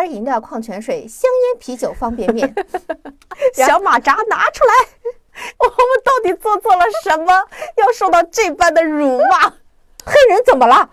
子饮料、矿泉水、香烟、啤酒、方便面。小马扎拿出来，我们到底做错了什么，要受到这般的辱骂？黑人怎么了？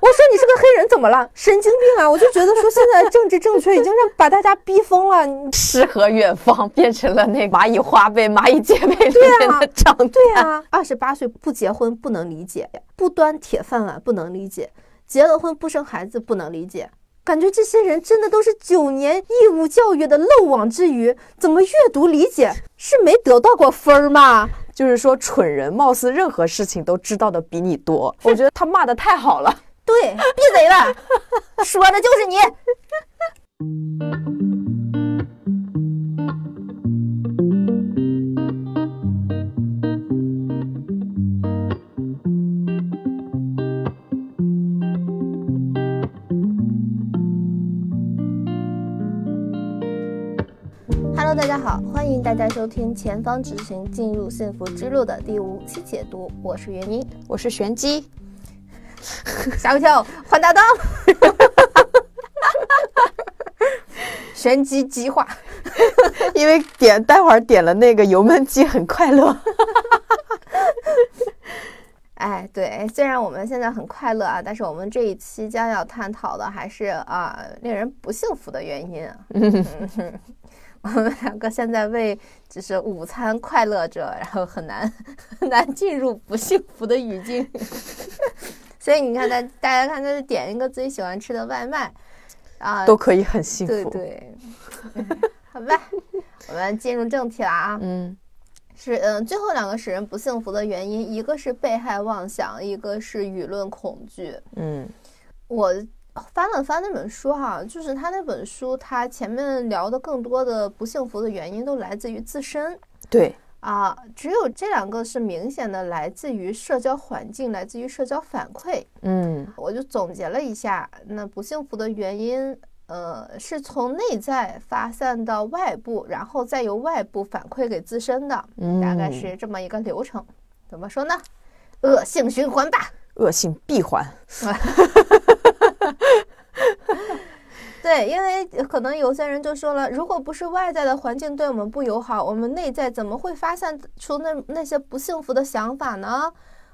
我说你是个黑人怎么了？神经病啊！我就觉得说现在政治正确已经让把大家逼疯了。诗和远方变成了那蚂蚁花呗、蚂蚁姐妹里面的账单。对啊，二十八岁不结婚不能理解，不端铁饭碗不能理解，结了婚不生孩子不能理解。感觉这些人真的都是九年义务教育的漏网之鱼，怎么阅读理解是没得到过分儿吗？就是说，蠢人貌似任何事情都知道的比你多。我觉得他骂的太好了。对，闭嘴吧，说的就是你。Hello，大家好，欢迎大家收听《前方直行进入幸福之路》的第五期解读，我是袁妮，我是玄机。吓我一跳，换搭档，玄机激化，因为点待会儿点了那个油焖鸡，很快乐。哎，对，虽然我们现在很快乐啊，但是我们这一期将要探讨的还是啊令人不幸福的原因。我 们两个现在为就是午餐快乐着，然后很难 很难进入不幸福的语境。所以你看，大大家看，他是点一个自己喜欢吃的外卖，啊，都可以很幸福。对对，好吧，我们进入正题了啊。嗯，是嗯，最后两个使人不幸福的原因，一个是被害妄想，一个是舆论恐惧。嗯，我翻了翻那本书哈，就是他那本书，他前面聊的更多的不幸福的原因都来自于自身。对。啊，只有这两个是明显的来自于社交环境，来自于社交反馈。嗯，我就总结了一下，那不幸福的原因，呃，是从内在发散到外部，然后再由外部反馈给自身的，大概是这么一个流程。怎么说呢？恶性循环吧，恶性闭环。对，因为可能有些人就说了，如果不是外在的环境对我们不友好，我们内在怎么会发散出那那些不幸福的想法呢？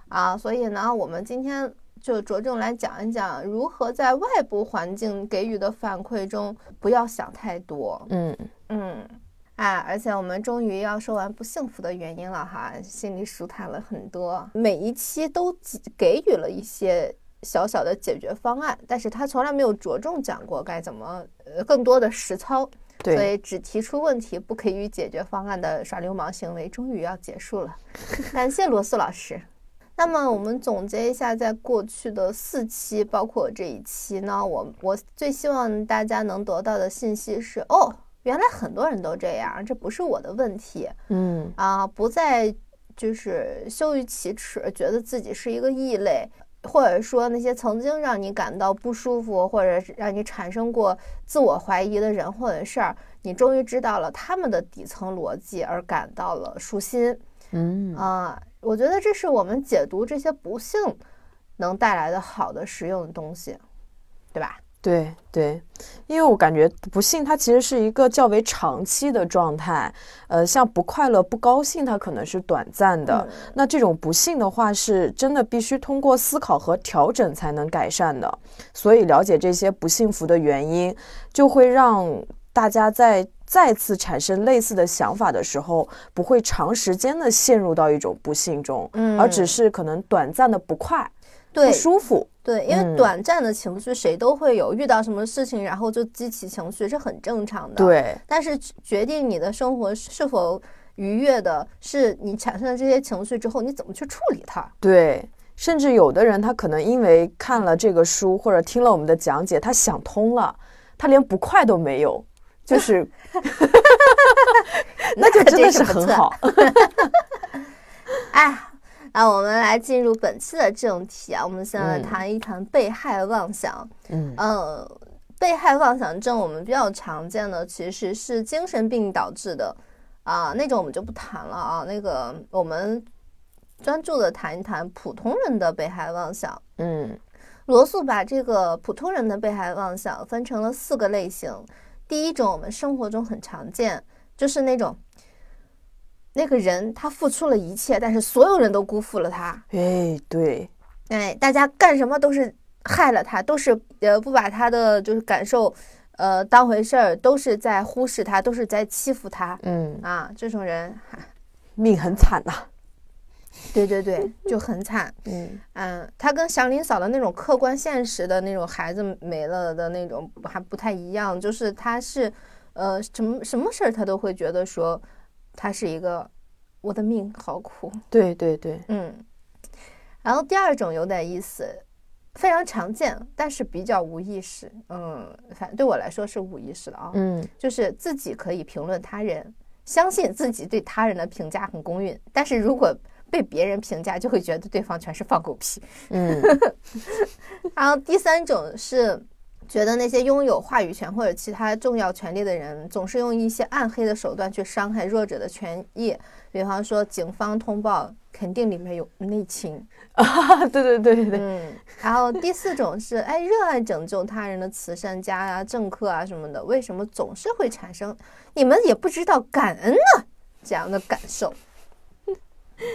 啊，所以呢，我们今天就着重来讲一讲，如何在外部环境给予的反馈中不要想太多。嗯嗯，啊，而且我们终于要说完不幸福的原因了哈，心里舒坦了很多。每一期都给予了一些。小小的解决方案，但是他从来没有着重讲过该怎么呃更多的实操，所以只提出问题不给予解决方案的耍流氓行为终于要结束了。感谢罗素老师。那么我们总结一下，在过去的四期，包括这一期呢，我我最希望大家能得到的信息是：哦，原来很多人都这样，这不是我的问题。嗯啊，不再就是羞于启齿，觉得自己是一个异类。或者说那些曾经让你感到不舒服，或者是让你产生过自我怀疑的人或者事儿，你终于知道了他们的底层逻辑，而感到了舒心。嗯啊，我觉得这是我们解读这些不幸能带来的好的实用的东西，对吧？对对，因为我感觉不幸它其实是一个较为长期的状态，呃，像不快乐、不高兴，它可能是短暂的。那这种不幸的话，是真的必须通过思考和调整才能改善的。所以了解这些不幸福的原因，就会让大家在再次产生类似的想法的时候，不会长时间的陷入到一种不幸中，而只是可能短暂的不快、不舒服。对，因为短暂的情绪谁都会有，遇到什么事情然后就激起情绪是很正常的。对，但是决定你的生活是否愉悦的是你产生了这些情绪之后你怎么去处理它。对，甚至有的人他可能因为看了这个书或者听了我们的讲解，他想通了，他连不快都没有，就是，那就真的是很好。哎。那我们来进入本期的正题啊，我们先来谈一谈被害妄想。嗯，呃，被害妄想症我们比较常见的其实是精神病导致的啊，那种我们就不谈了啊。那个我们专注的谈一谈普通人的被害妄想。嗯，罗素把这个普通人的被害妄想分成了四个类型。第一种，我们生活中很常见，就是那种那个人他付出了一切，但是所有人都辜负了他。哎，对，哎，大家干什么都是害了他，都是呃不把他的就是感受呃当回事儿，都是在忽视他，都是在欺负他。嗯，啊，这种人，命很惨呐。对对对，就很惨。嗯嗯，他跟祥林嫂的那种客观现实的那种孩子没了的那种还不太一样，就是他是，呃，什么什么事儿他都会觉得说，他是一个我的命好苦。对对对，嗯。然后第二种有点意思，非常常见，但是比较无意识。嗯，反正对我来说是无意识的啊。嗯，就是自己可以评论他人，相信自己对他人的评价很公允，但是如果被别人评价，就会觉得对方全是放狗屁。嗯，然后第三种是觉得那些拥有话语权或者其他重要权利的人，总是用一些暗黑的手段去伤害弱者的权益，比方说警方通报肯定里面有内情 啊，对对对对对。嗯，然后第四种是哎，热爱拯救他人的慈善家啊、政客啊什么的，为什么总是会产生你们也不知道感恩呢这样的感受？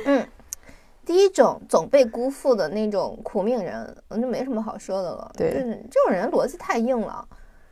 嗯，第一种总被辜负的那种苦命人，那就没什么好说的了。对，就是这种人逻辑太硬了，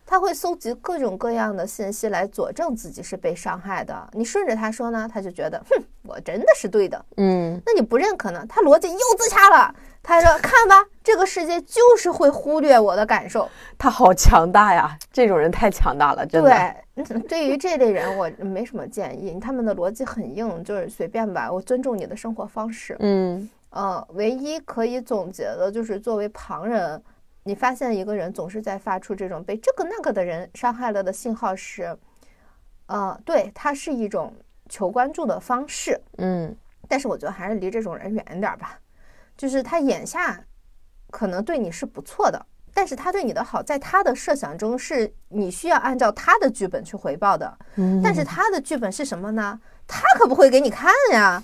他会搜集各种各样的信息来佐证自己是被伤害的。你顺着他说呢，他就觉得，哼，我真的是对的。嗯，那你不认可呢？他逻辑又自洽了。他说：“看吧，这个世界就是会忽略我的感受。”他好强大呀！这种人太强大了，真的。对，对于这类人，我没什么建议。他们的逻辑很硬，就是随便吧。我尊重你的生活方式。嗯，呃，唯一可以总结的就是，作为旁人，你发现一个人总是在发出这种被这个那个的人伤害了的信号时，呃，对，他是一种求关注的方式。嗯，但是我觉得还是离这种人远一点吧。就是他眼下可能对你是不错的，但是他对你的好，在他的设想中是你需要按照他的剧本去回报的。嗯，但是他的剧本是什么呢？他可不会给你看呀，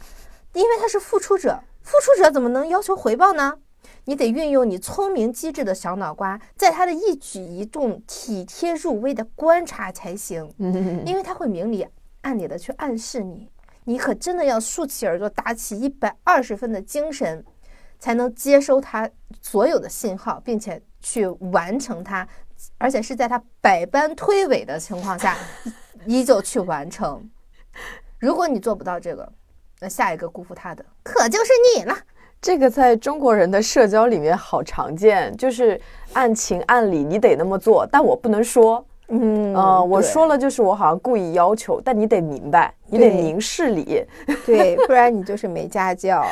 因为他是付出者，付出者怎么能要求回报呢？你得运用你聪明机智的小脑瓜，在他的一举一动体贴入微的观察才行。嗯，因为他会明里暗里的去暗示你，你可真的要竖起耳朵，打起一百二十分的精神。才能接收他所有的信号，并且去完成它，而且是在他百般推诿的情况下，依旧去完成。如果你做不到这个，那下一个辜负他的可就是你了。这个在中国人的社交里面好常见，就是按情按理你得那么做，但我不能说。嗯，我说了，就是我好像故意要求，但你得明白，你得明事理，对，不然你就是没家教。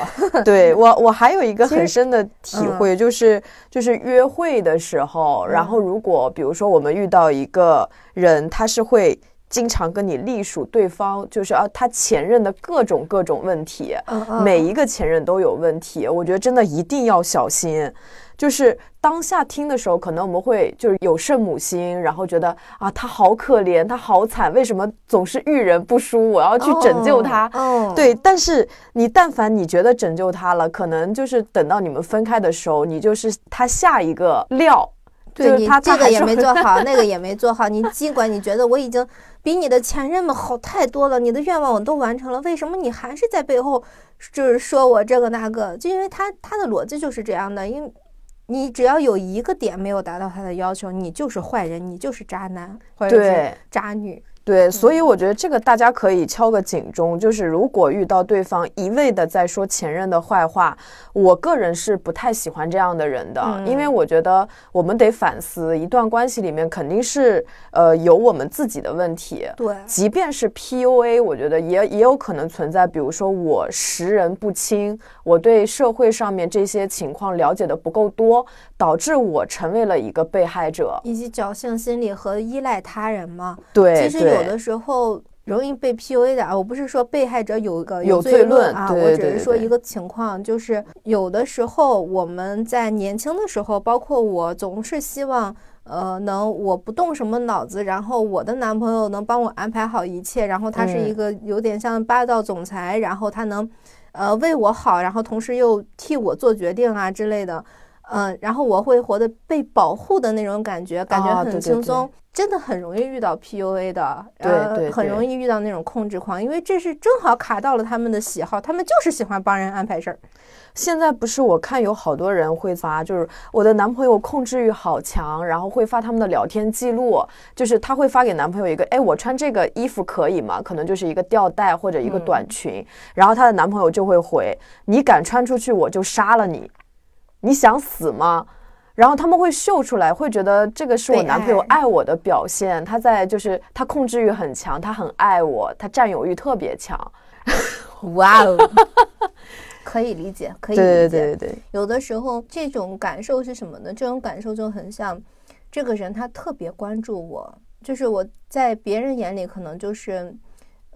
对我，我还有一个很深的体会，就是就是约会的时候，然后如果比如说我们遇到一个人，他是会经常跟你隶属对方，就是啊，他前任的各种各种问题，每一个前任都有问题，我觉得真的一定要小心。就是当下听的时候，可能我们会就是有圣母心，然后觉得啊，他好可怜，他好惨，为什么总是遇人不淑？我要去拯救他。哦，对。但是你但凡你觉得拯救他了，可能就是等到你们分开的时候，你就是他下一个料。对你他这个也没做好，那个也没做好。你尽管你觉得我已经比你的前任们好太多了，你的愿望我都完成了，为什么你还是在背后就是说我这个那个？就因为他他的逻辑就是这样的，因为。你只要有一个点没有达到他的要求，你就是坏人，你就是渣男或者是渣女。对，所以我觉得这个大家可以敲个警钟，就是如果遇到对方一味的在说前任的坏话，我个人是不太喜欢这样的人的，因为我觉得我们得反思，一段关系里面肯定是呃有我们自己的问题。对，即便是 PUA，我觉得也也有可能存在，比如说我识人不清，我对社会上面这些情况了解的不够多，导致我成为了一个被害者，以及侥幸心理和依赖他人嘛。对，其实有。的时候容易被 PUA 的啊，我不是说被害者有个有罪论啊，我只是说一个情况，就是有的时候我们在年轻的时候，包括我总是希望，呃，能我不动什么脑子，然后我的男朋友能帮我安排好一切，然后他是一个有点像霸道总裁，然后他能，呃，为我好，然后同时又替我做决定啊之类的。嗯，然后我会活得被保护的那种感觉，感觉很啊对对轻松，真的很容易遇到 PUA 的，对很容易遇到那种控制狂，因为这是正好卡到了他们的喜好，他们就是喜欢帮人安排事儿。现在不是我看有好多人会发，就是我的男朋友控制欲好强，然后会发他们的聊天记录，就是他会发给男朋友一个，哎，我穿这个衣服可以吗？可能就是一个吊带或者一个短裙，然后她的男朋友就会回，你敢穿出去我就杀了你，你想死吗？然后他们会秀出来，会觉得这个是我男朋友爱爱我的表现，他在就是他控制欲很强，他很爱我，他占有欲特别强。哇哦，可以理解，可以理对解。对对对对，有的时候这种感受是什么呢？这种感受就很像，这个人他特别关注我，就是我在别人眼里可能就是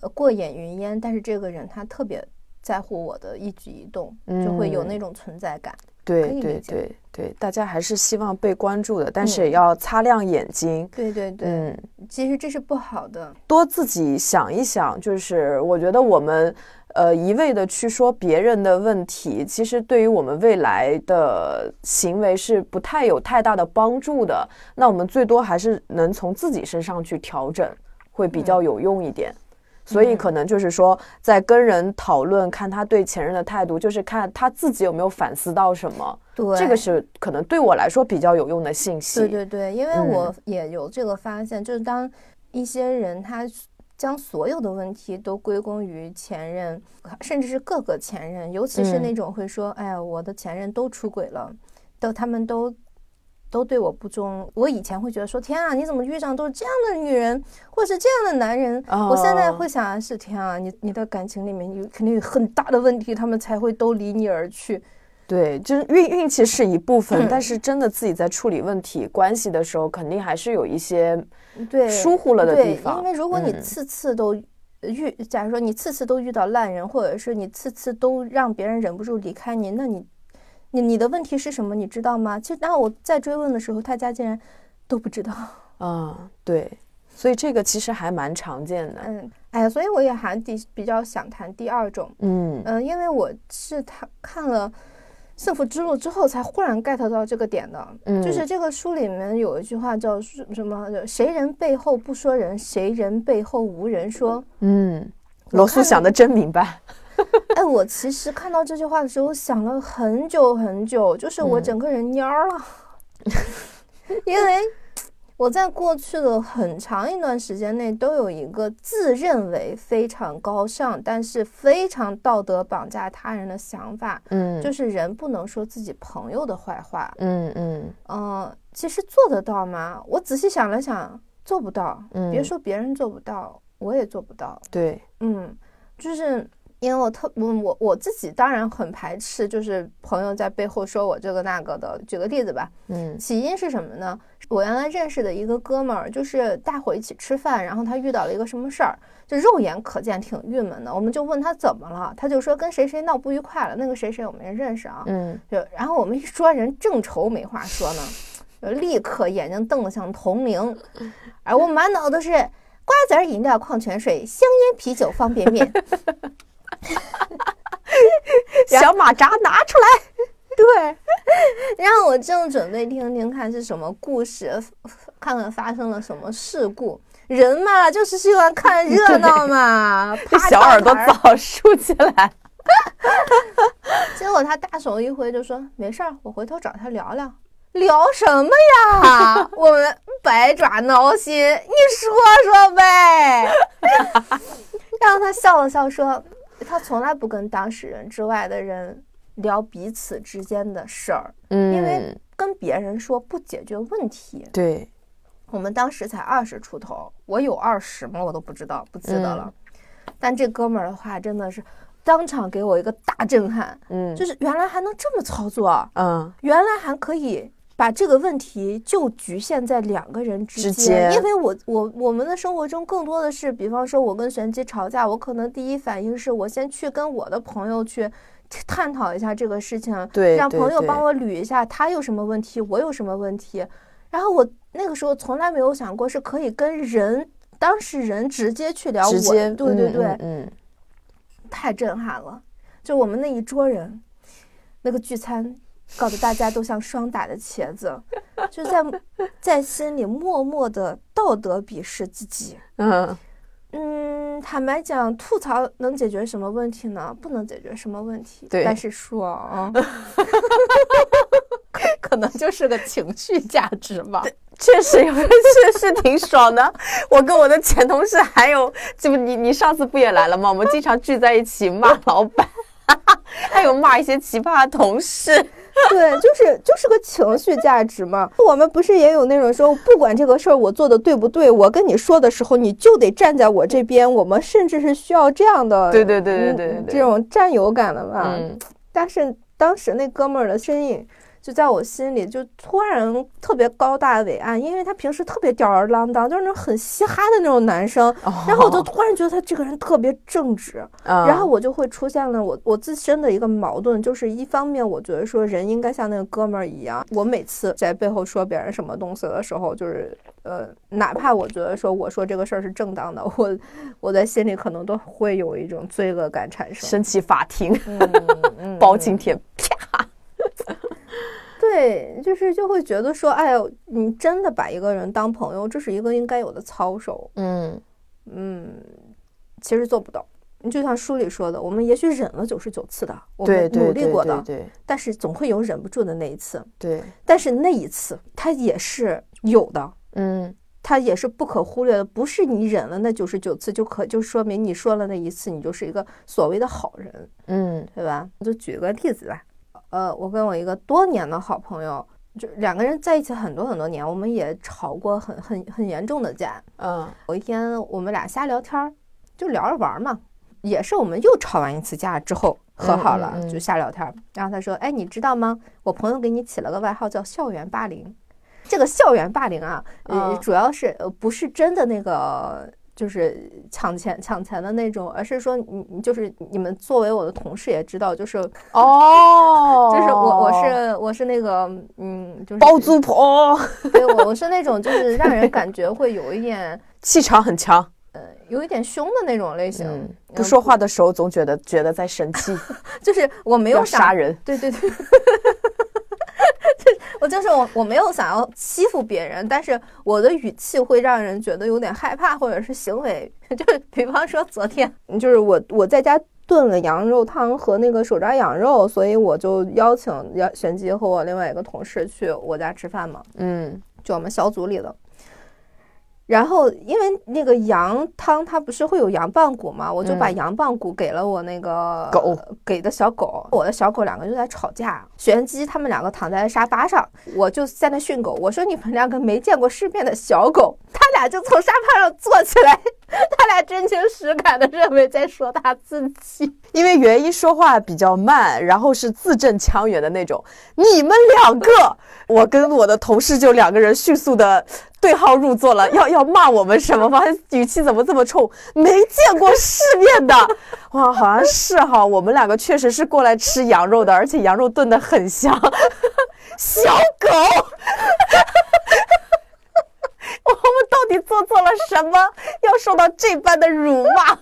呃过眼云烟，但是这个人他特别在乎我的一举一动，就会有嗯那种存在感。对对对对，大家还是希望被关注的，但是嗯也要擦亮眼睛。对对对，嗯，其实这是不好的。多自己想一想，就是我觉得我们呃一味的去说别人的问题，其实对于我们未来的行为是不太有太大的帮助的。那我们最多还是能从自己身上去调整，会比较有用一点。所以嗯可能就是说，在跟人讨论，看他对前任的态度，就是看他自己有没有反思到什么。对，这个是可能对我来说比较有用的信息。对对对，因为嗯我也有这个发现，就是当一些人他将所有的问题都归功于前任，甚至是各个前任，尤其是嗯那种会说：“哎呀，我的前任都出轨了，都他们都。”都对我不忠，我以前会觉得说天啊，你怎么遇上都是这样的女人，或者是这样的男人？我现在哦会想的是天啊，你你的感情里面有肯定有很大的问题，他们才会都离你而去。对，就是运运气是一部分，嗯但是真的自己在处理问题关系的时候，肯定还是有一些对疏忽了的对地方。因为如果你嗯次次都遇，假如说你次次都遇到烂人，或者是你次次都让别人忍不住离开你，那你你你的问题是什么？你知道吗？其实，当我在追问的时候，大家竟然都不知道。啊、对，所以这个其实还蛮常见的。嗯，哎呀，所以我也还比比较想谈第二种，嗯嗯、因为我是他看了《幸福之路》之后，才忽然 get 到这个点的。嗯，就是这个书里面有一句话叫什什么？谁人背后不说人，谁人背后无人说。嗯，罗素想的真明白。哎，我其实看到这句话的时候想了很久很久，就是我嗯整个人蔫儿了，因为我在过去的很长一段时间内都有一个自认为非常高尚，但是非常道德绑架他人的想法，嗯，就是人不能说自己朋友的坏话。嗯嗯嗯、其实做得到吗？我仔细想了想，做不到。嗯，别说别人做不到，我也做不到。对，嗯，就是因为我特我我我自己当然很排斥，就是朋友在背后说我这个那个的。举个例子吧，嗯起因是什么呢？我原来认识的一个哥们儿，就是大伙一起吃饭，然后他遇到了一个什么事儿，就肉眼可见挺郁闷的。我们就问他怎么了，他就说跟谁谁闹不愉快了，那个谁谁我没认识啊。嗯就然后我们一说人正愁没话说呢，就立刻眼睛瞪得像铜铃，而我满脑都是瓜子儿、饮料、矿泉水、香烟、啤酒、方便面。小马扎拿出来。对，然后我正准备听听看是什么故事，看看发生了什么事故。人嘛，就是喜欢看热闹嘛，这小耳朵早竖起来。结果他大手一挥就说：“没事儿，我回头找他聊聊。”聊什么呀？我们百爪挠心，你说说呗。然后他笑了笑说：“他从来不跟当事人之外的人聊彼此之间的事儿，嗯，因为跟别人说不解决问题。对，我们当时才二十出头，我有二十吗？我都不知道，不记得了。但这哥们儿的话真的是当场给我一个大震撼，嗯，就是原来还能这么操作，嗯原来还可以把这个问题就局限在两个人之之间。因为我我我们的生活中更多的是，比方说我跟玄机吵架，我可能第一反应是我先去跟我的朋友去。探讨一下这个事情，对对让朋友帮我捋一下他有什么问题，我有什么问题。然后我那个时候从来没有想过是可以跟人当事人直接去聊我，直接，对对对，嗯嗯太震撼了！就我们那一桌人，那个聚餐搞得大家都像霜打的茄子，就在在心里默默的道德鄙视自己。嗯嗯，坦白讲，吐槽能解决什么问题呢？不能解决什么问题。对但是说啊，可能就是个情绪价值吧。确实有是是挺爽的。我跟我的前同事还有，就你你上次不也来了吗？我们经常聚在一起骂老板，还有骂一些奇葩的同事。对，就是就是个情绪价值嘛。我们不是也有那种说，不管这个事儿我做的对不对，我跟你说的时候，你就得站在我这边。我们甚至是需要这样的，对对对对对对嗯对这种占有感的吧。嗯但是当时那哥们儿的身影就在我心里就突然特别高大伟岸，因为他平时特别吊儿郎当，就是那种很嘻哈的那种男生。然后我就突然觉得他这个人特别正直，嗯然后我就会出现了我我自身的一个矛盾，就是一方面我觉得说人应该像那个哥们儿一样，我每次在背后说别人什么东西的时候，就是呃，哪怕我觉得说我说这个事儿是正当的，我我在心里可能都会有一种罪恶感产生。升起法庭，嗯嗯 包青天，啪！对，就是就会觉得说，哎呦，你真的把一个人当朋友，这是一个应该有的操守。嗯嗯，其实做不到。你就像书里说的，我们也许忍了九十九次的，我们努力过的，对对但是总会有忍不住的那一次。对，但是那一次，它也是有的，嗯它也是不可忽略的。不是你忍了那九十九次就可，就说明你说了那一次，你就是一个所谓的好人，嗯对吧？我就举个例子吧，呃，我跟我一个多年的好朋友，就两个人在一起很多很多年，我们也吵过很很很严重的架。嗯有一天我们俩瞎聊天儿，就聊着玩儿嘛，也是我们又吵完一次架之后和好了，嗯嗯嗯就瞎聊天儿。然后他说：“哎，你知道吗？我朋友给你起了个外号叫‘校园霸凌’。这个校园霸凌啊，呃，嗯主要是呃不是真的那个。”就是抢钱抢钱的那种，而是说你你就是你们作为我的同事也知道，就是哦，就是我我是我是那个嗯，就是包租婆，对我我是那种就是让人感觉会有一点 气场很强。呃有一点凶的那种类型，不说话的时候总觉得觉得在生气，就是我没有杀人。对对对，就 是我就是我我没有想要欺负别人，但是我的语气会让人觉得有点害怕，或者是行为，就是比方说昨天，就是我我在家炖了羊肉汤和那个手抓羊肉，所以我就邀请邀玄机和我另外一个同事去我家吃饭嘛，嗯就我们小组里的。然后，因为那个羊汤它不是会有羊棒骨嘛，我就把嗯羊棒骨给了我那个狗给的小狗，我的小狗两个就在吵架。玄机他们两个躺在沙发上，我就在那训狗，我说你们两个没见过世面的小狗，他俩就从沙发上坐起来，他俩真情实感的认为在说他自己。因为元一说话比较慢，然后是字正腔圆的那种。你们两个，我跟我的同事就两个人迅速的对号入座了，要要骂我们什么吗？语气怎么这么冲？没见过世面的，哇，好像是哈，我们两个确实是过来吃羊肉的，而且羊肉炖的很香。小狗，我们到底做错了什么，要受到这般的辱骂？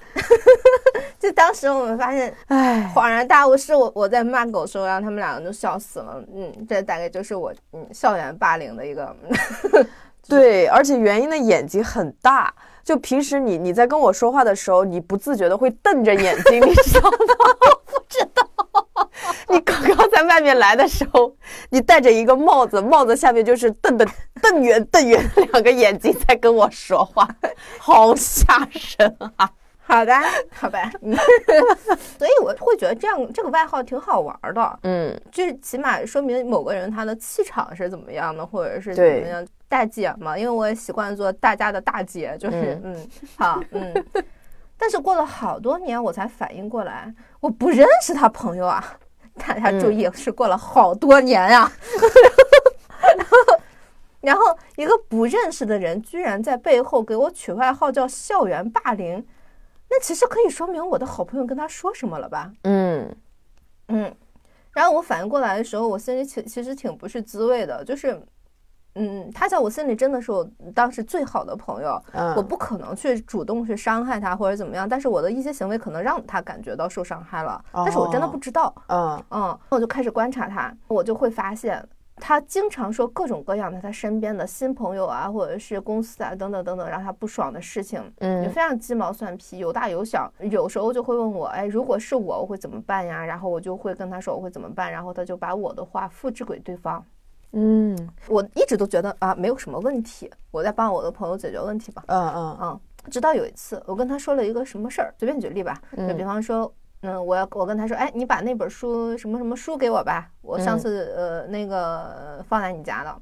就当时我们发现唉。恍然大悟，是我我在骂狗的时候，让他们两个都笑死了。嗯，这大概就是我嗯校园霸凌的一个。对，而且元英的眼睛很大，就平时你你在跟我说话的时候，你不自觉的会瞪着眼睛，你知道吗？我不知道。你刚刚在外面来的时候，你戴着一个帽子，帽子下面就是瞪的 瞪圆瞪圆的两个眼睛在跟我说话，好吓人啊！好的，好吧。嗯 所以我会觉得这样这个外号挺好玩的，嗯，就是起码说明某个人他的气场是怎么样的，或者是怎么样。大姐嘛，因为我也习惯做大家的大姐，就是嗯好嗯。但是过了好多年，我才反应过来，我不认识他朋友啊。大家注意，是过了好多年呀、然后，然后一个不认识的人居然在背后给我取外号叫“校园霸凌”，那其实可以说明我的好朋友跟他说什么了吧？嗯嗯，然后我反应过来的时候，我心里其其实挺不是滋味的，就是嗯，他在我心里真的是我当时最好的朋友，嗯，我不可能去主动去伤害他或者怎么样，但是我的一些行为可能让他感觉到受伤害了，但是我真的不知道，嗯嗯，我就开始观察他，我就会发现。他经常说各种各样的他身边的新朋友啊，或者是公司啊等等等等让他不爽的事情，嗯，就非常鸡毛蒜皮，有大有小。有时候就会问我，哎，如果是我，我会怎么办呀？然后我就会跟他说我会怎么办，然后他就把我的话复制给对方。嗯，我一直都觉得啊，没有什么问题，我在帮我的朋友解决问题吧。嗯嗯嗯，直到有一次，我跟他说了一个什么事儿，随便举例吧，就比方说。嗯，我要我跟他说，哎，你把那本书什么什么书给我吧，我上次呃那个放在你家了，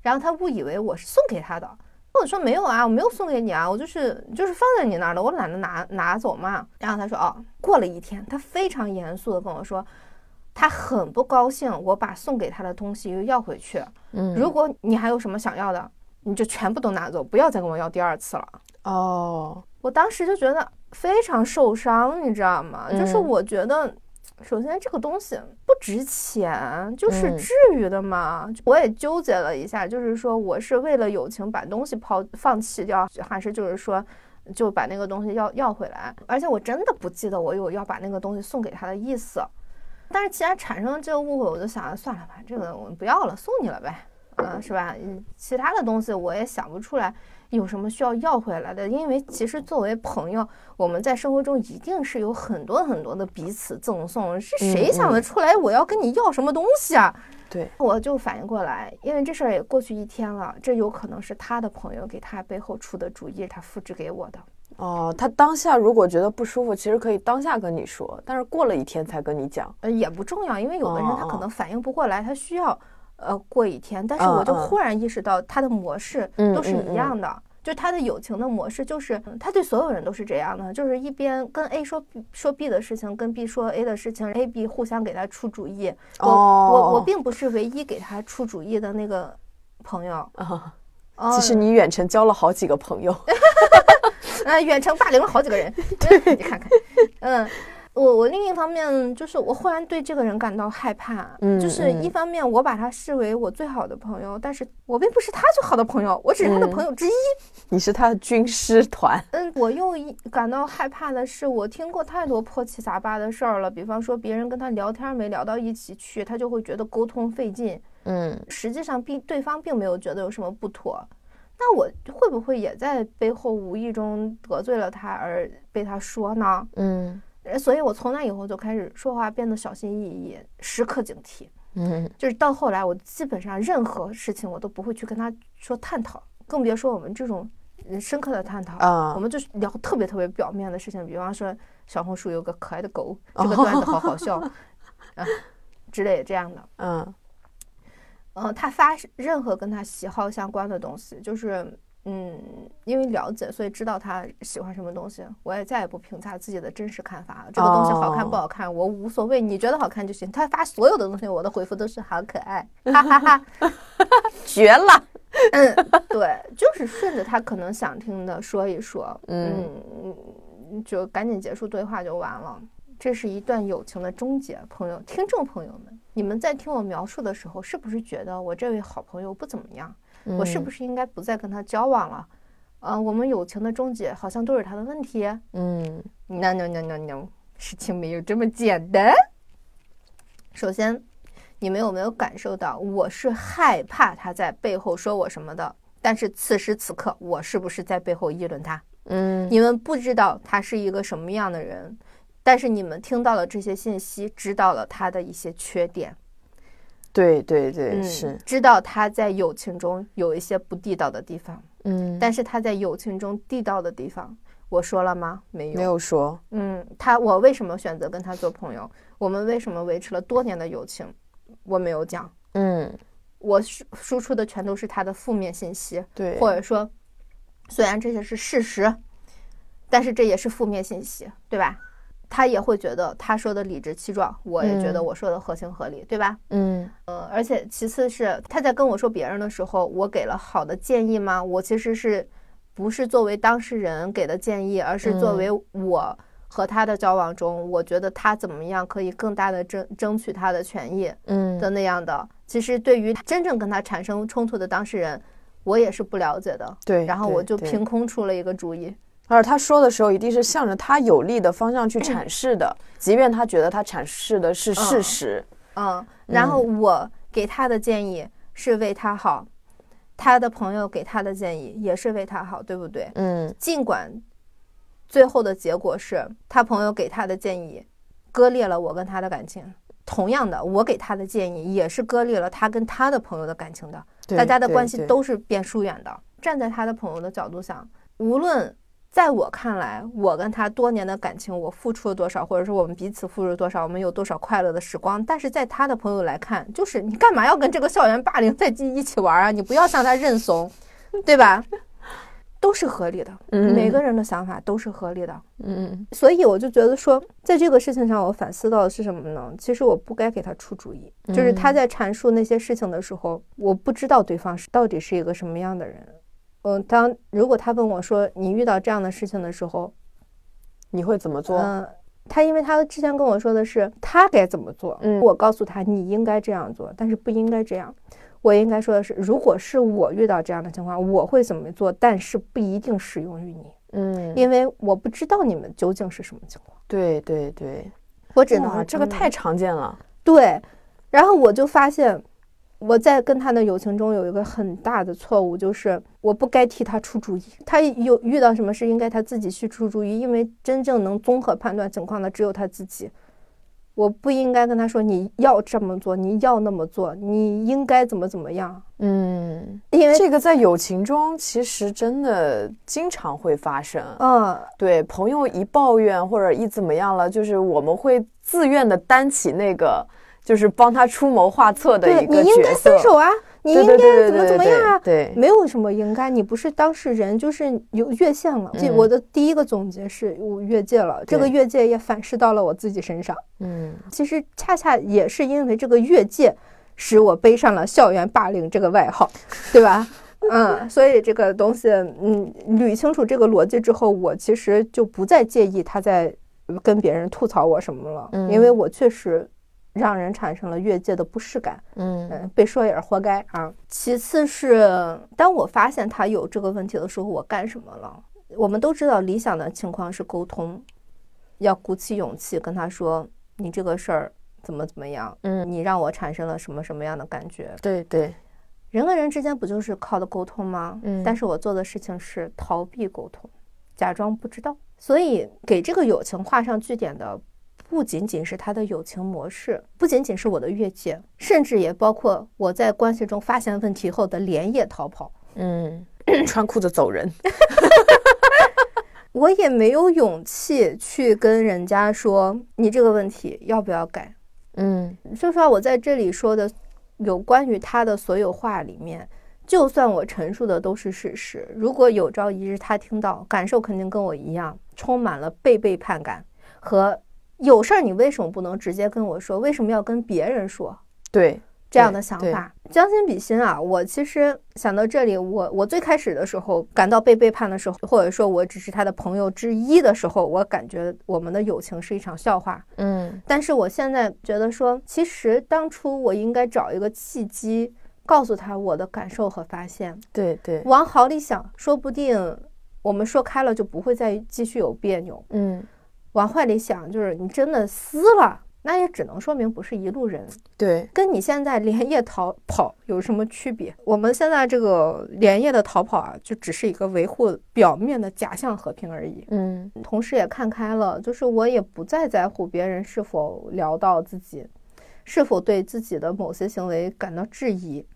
然后他误以为我是送给他的，我说没有啊，我没有送给你啊，我就是就是放在你那儿的，我懒得拿拿走嘛。然后他说，哦，过了一天，他非常严肃的跟我说，他很不高兴，我把送给他的东西又要回去。嗯，如果你还有什么想要的，你就全部都拿走，不要再跟我要第二次了。哦，我当时就觉得。非常受伤，你知道吗？就是我觉得，首先这个东西不值钱，就是至于的吗？我也纠结了一下，就是说我是为了友情把东西抛放弃掉，还是就是说就把那个东西要要回来？而且我真的不记得我有要把那个东西送给他的意思。但是既然产生了这个误会，我就想算了吧，这个我们不要了，送你了呗，嗯，是吧？其他的东西我也想不出来。有什么需要要回来的？因为其实作为朋友，我们在生活中一定是有很多很多的彼此赠送。是谁想得出来我要跟你要什么东西啊？对，我就反应过来，因为这事儿也过去一天了，这有可能是他的朋友给他背后出的主意，他复制给我的。哦，他当下如果觉得不舒服，其实可以当下跟你说，但是过了一天才跟你讲，呃，也不重要，因为有的人他可能反应不过来，他需要。呃，过一天，但是我就忽然意识到，他的模式都是一样的，就他的友情的模式，就是他对所有人都是这样的，就是一边跟 A 说说 B 的事情，跟 B 说 A 的事情，A、B 互相给他出主意。我我我并不是唯一给他出主意的那个朋友啊。其实你远程交了好几个朋友，呃，远程霸凌了好几个人。对，你看看，嗯。我我另一方面就是我忽然对这个人感到害怕，嗯，就是一方面我把他视为我最好的朋友，但是我并不是他最好的朋友，我只是他的朋友之一。你是他的军师团。嗯，我又感到害怕的是，我听过太多破七杂八的事儿了，比方说别人跟他聊天没聊到一起去，他就会觉得沟通费劲。嗯，实际上并对方并没有觉得有什么不妥，那我会不会也在背后无意中得罪了他而被他说呢？嗯。所以，我从那以后就开始说话变得小心翼翼，时刻警惕。嗯，就是到后来，我基本上任何事情我都不会去跟他说探讨，更别说我们这种深刻的探讨啊。我们就是聊特别特别表面的事情，比方说小红书有个可爱的狗，这个段子好好笑啊之类这样的。嗯，嗯，他发任何跟他喜好相关的东西，就是。嗯，因为了解，所以知道他喜欢什么东西。我也再也不评价自己的真实看法了。这个东西好看不好看，我无所谓，你觉得好看就行。他发所有的东西，我的回复都是好可爱，哈哈哈，绝了。嗯，对，就是顺着他可能想听的说一说，嗯，就赶紧结束对话就完了。这是一段友情的终结。朋友，听众朋友们，你们在听我描述的时候，是不是觉得我这位好朋友不怎么样？我是不是应该不再跟他交往了？呃，我们友情的终结好像都是他的问题。嗯，no no no no no，事情没有这么简单。首先，你们有没有感受到我是害怕他在背后说我什么的？但是此时此刻，我是不是在背后议论他？嗯，你们不知道他是一个什么样的人，但是你们听到了这些信息，知道了他的一些缺点。对对对，是知道他在友情中有一些不地道的地方，嗯，但是他在友情中地道的地方，我说了吗？没有，没有说。嗯，他我为什么选择跟他做朋友？我们为什么维持了多年的友情？我没有讲。嗯，我输输出的全都是他的负面信息，对，或者说，虽然这些是事实，但是这也是负面信息，对吧？他也会觉得他说的理直气壮，我也觉得我说的合情合理，对吧？嗯，呃，而且其次是他在跟我说别人的时候，我给了好的建议吗？我其实是不是作为当事人给的建议，而是作为我和他的交往中，我觉得他怎么样可以更大的争争取他的权益嗯的那样的。其实对于真正跟他产生冲突的当事人，我也是不了解的。对，然后我就凭空出了一个主意。而他说的时候，一定是向着他有利的方向去阐释的，即便他觉得他阐释的是事实。嗯，然后我给他的建议是为他好，他的朋友给他的建议也是为他好，对不对？嗯尽管最后的结果是他朋友给他的建议割裂了我跟他的感情，同样的，我给他的建议也是割裂了他跟他的朋友的感情的，大家的关系都是变疏远的。站在他的朋友的角度想，无论在我看来，我跟他多年的感情，我付出了多少，或者说我们彼此付出了多少，我们有多少快乐的时光，但是在他的朋友来看，就是你干嘛要跟这个校园霸凌在一起玩啊？你不要向他认怂，对吧？都是合理的，嗯每个人的想法都是合理的。嗯所以我就觉得说，在这个事情上，我反思到的是什么呢？其实我不该给他出主意，就是他在阐述那些事情的时候，我不知道对方是到底是一个什么样的人。嗯，当如果他问我说你遇到这样的事情的时候，你会怎么做？嗯、他因为他之前跟我说的是他该怎么做，嗯我告诉他你应该这样做，但是不应该这样。我应该说的是，如果是我遇到这样的情况，我会怎么做，但是不一定适用于你，嗯，因为我不知道你们究竟是什么情况，对对对，我只能哇这个太常见了。对，然后我就发现，我在跟他的友情中有一个很大的错误，就是我不该替他出主意。他有遇到什么事，应该他自己去出主意，因为真正能综合判断情况的只有他自己。我不应该跟他说你要这么做，你要那么做，你应该怎么怎么样，嗯，因为这个在友情中其实真的经常会发生。嗯，对，朋友一抱怨或者一怎么样了，就是我们会自愿的担起那个，就是帮他出谋划策的对一个你应该角色。分手啊，你应该怎么对对对对怎么样啊，对，没有什么应该，你不是当事人，就是有越线了。这嗯我的第一个总结是我越界了，这个越界也反噬到了我自己身上。嗯其实恰恰也是因为这个越界，使我背上了校园霸凌这个外号，对吧？嗯，所以这个东西，嗯，捋清楚这个逻辑之后，我其实就不再介意他在跟别人吐槽我什么了，嗯因为我确实让人产生了越界的不适感。嗯嗯，被说也是活该啊。其次是，当我发现他有这个问题的时候，我干什么了？我们都知道，理想的情况是沟通，要鼓起勇气跟他说，你这个事儿怎么怎么样，嗯，你让我产生了什么什么样的感觉。对对，人跟人之间不就是靠的沟通吗？嗯但是我做的事情是逃避沟通，假装不知道。所以给这个友情画上句点的，不仅仅是他的友情模式，不仅仅是我的越界，甚至也包括我在关系中发现问题后的连夜逃跑。嗯，穿裤子走人。我也没有勇气去跟人家说你这个问题要不要改。嗯说实话，我在这里说的有关于他的所有话里面，就算我陈述的都是事实，如果有朝一日他听到，感受肯定跟我一样，充满了被背叛感和有事儿你为什么不能直接跟我说，为什么要跟别人说？对，这样的想法，将心比心啊！我其实想到这里，我我最开始的时候感到被背叛的时候，或者说我只是他的朋友之一的时候，我感觉我们的友情是一场笑话。嗯但是我现在觉得说，其实当初我应该找一个契机，告诉他我的感受和发现。对对，往好里想，说不定我们说开了就不会再继续有别扭；嗯往坏里想，就是你真的撕了，那也只能说明不是一路人，对，跟你现在连夜逃跑有什么区别？我们现在这个连夜的逃跑啊，就只是一个维护表面的假象和平而已。嗯同时也看开了，就是我也不再在乎别人是否聊到自己，是否对自己的某些行为感到质疑。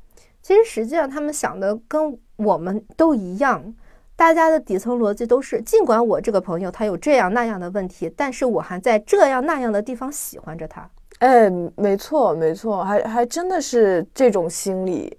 其实实际上他们想的跟我们都一样，大家的底层逻辑都是，尽管我这个朋友他有这样那样的问题，但是我还在这样那样的地方喜欢着他。哎，没错没错，还还真的是这种心理。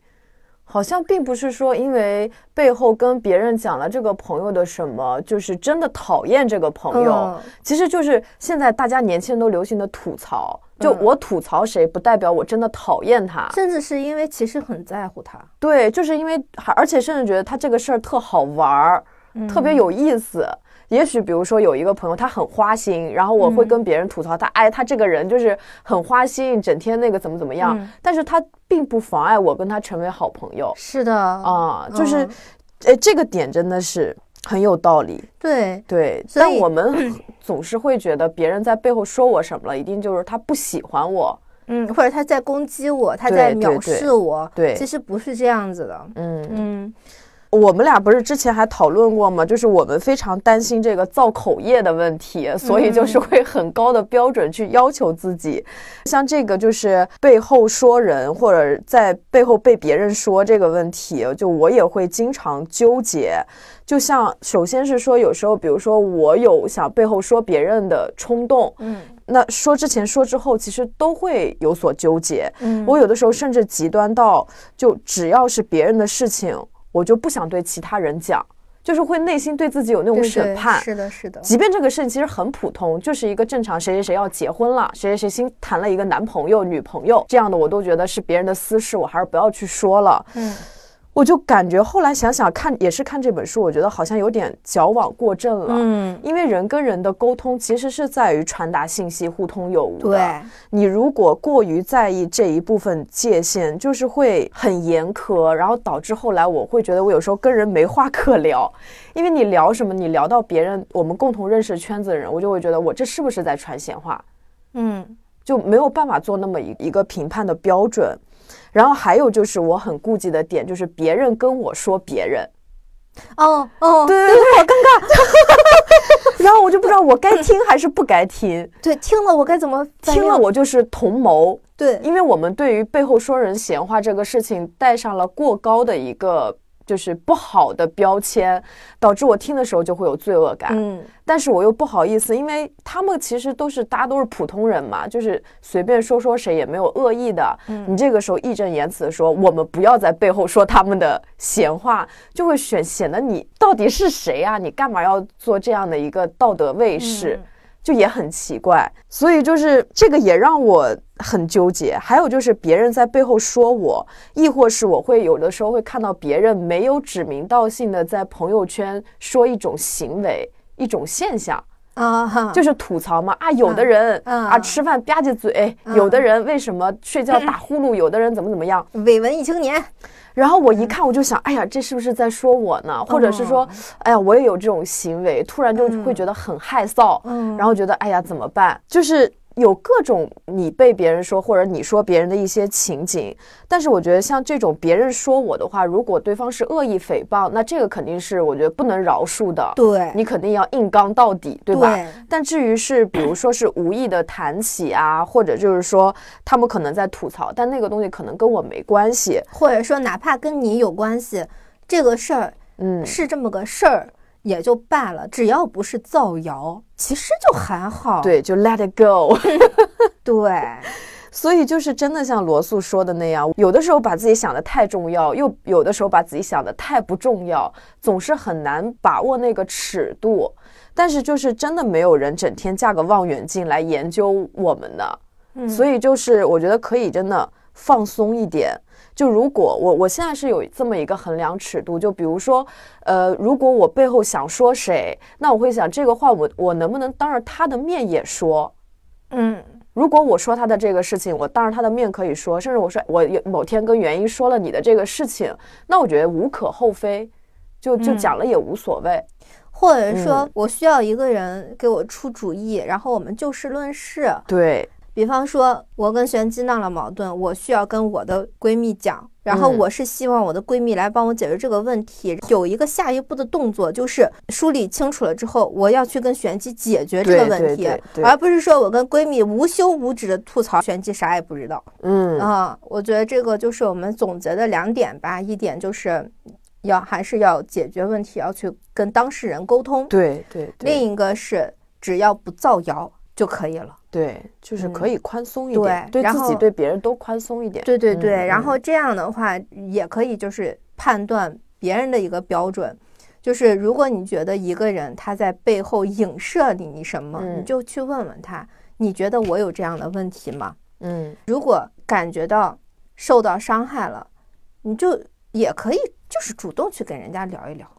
好像并不是说因为背后跟别人讲了这个朋友的什么，就是真的讨厌这个朋友。嗯其实就是现在大家年轻人都流行的吐槽，就嗯我吐槽谁，不代表我真的讨厌他。甚至是因为其实很在乎他。对，就是因为还而且甚至觉得他这个事儿特好玩儿，特别有意思。也许比如说有一个朋友他很花心，然后我会跟别人吐槽他，哎，他这个人就是很花心，整天那个怎么怎么样，但是他并不妨碍我跟他成为好朋友。是的啊，就是，哎，这个点真的是很有道理。对对，但我们 总是会觉得别人在背后说我什么了，一定就是他不喜欢我，嗯，或者他在攻击我，他在藐视我。对，其实不是这样子的。嗯嗯。我们俩不是之前还讨论过吗？就是我们非常担心这个造口业的问题，所以就是会很高的标准去要求自己。像这个就是背后说人或者在背后被别人说这个问题，就我也会经常纠结。就像首先是说，有时候比如说我有想背后说别人的冲动，嗯，那说之前说之后，其实都会有所纠结。嗯，我有的时候甚至极端到，就只要是别人的事情。我就不想对其他人讲，就是会内心对自己有那种审判。是的，是的。即便这个事情其实很普通，就是一个正常谁谁谁要结婚了，谁谁谁新谈了一个男朋友、女朋友这样的，我都觉得是别人的私事，我还是不要去说了。嗯。我就感觉后来想想看，也是看这本书，我觉得好像有点矫枉过正了。嗯，因为人跟人的沟通其实是在于传达信息、互通有无的。对，你如果过于在意这一部分界限，就是会很严苛，然后导致后来我会觉得我有时候跟人没话可聊，因为你聊什么，你聊到别人我们共同认识圈子的人，我就会觉得我这是不是在传闲话？嗯，就没有办法做那么一一个评判的标准。然后还有就是我很顾忌的点，就是别人跟我说别人，哦哦，对对对，好尴尬。然后我就不知道我该听还是不该听。对，听了我该怎么？听了我就是同谋。对，因为我们对于背后说人闲话这个事情带上了过高的一个。就是不好的标签，导致我听的时候就会有罪恶感。嗯，但是我又不好意思，因为他们其实都是大家都是普通人嘛，就是随便说说谁也没有恶意的。嗯，你这个时候义正言辞的说，我们不要在背后说他们的闲话，就会显显得你到底是谁啊？你干嘛要做这样的一个道德卫士？就也很奇怪，所以就是这个也让我很纠结。还有就是别人在背后说我，亦或是我会有的时候会看到别人没有指名道姓的在朋友圈说一种行为、一种现象。啊，就是吐槽嘛啊，有的人啊吃饭吧唧嘴，有的人为什么睡觉打呼噜，有的人怎么怎么样，伪文艺青年。然后我一看，我就想，哎呀，这是不是在说我呢？或者是说，哎呀，我也有这种行为，突然就会觉得很害臊，然后觉得，哎呀，怎么办？就是。有各种你被别人说或者你说别人的一些情景，但是我觉得像这种别人说我的话，如果对方是恶意诽谤，那这个肯定是我觉得不能饶恕的。对，你肯定要硬刚到底，对吧？但至于是比如说是无意的谈起啊，或者就是说他们可能在吐槽，但那个东西可能跟我没关系，或者说哪怕跟你有关系，这个事儿，嗯，是这么个事儿。也就罢了，只要不是造谣，其实就还好。对，就 let it go。对，所以就是真的像罗素说的那样，有的时候把自己想的太重要，又有的时候把自己想的太不重要，总是很难把握那个尺度。但是就是真的没有人整天架个望远镜来研究我们的，所以就是我觉得可以真的放松一点。就如果我我现在是有这么一个衡量尺度，就比如说，呃，如果我背后想说谁，那我会想这个话我我能不能当着他的面也说？嗯，如果我说他的这个事情，我当着他的面可以说，甚至我说我有某天跟原因说了你的这个事情，那我觉得无可厚非，就就讲了也无所谓。或者说我需要一个人给我出主意，然后我们就事论事。对。比方说，我跟玄机闹了矛盾，我需要跟我的闺蜜讲，然后我是希望我的闺蜜来帮我解决这个问题。有一个下一步的动作，就是梳理清楚了之后，我要去跟玄机解决这个问题，而不是说我跟闺蜜无休无止的吐槽，玄机啥也不知道。嗯啊，我觉得这个就是我们总结的两点吧，一点就是要还是要解决问题，要去跟当事人沟通。对对。另一个是只要不造谣就可以了。对，就是可以宽松一点，对自己对别人都宽松一点。对对对，然后这样的话也可以就是判断别人的一个标准，就是如果你觉得一个人他在背后影射你你什么，你就去问问他，你觉得我有这样的问题吗？嗯，如果感觉到受到伤害了，你就也可以就是主动去跟人家聊一聊。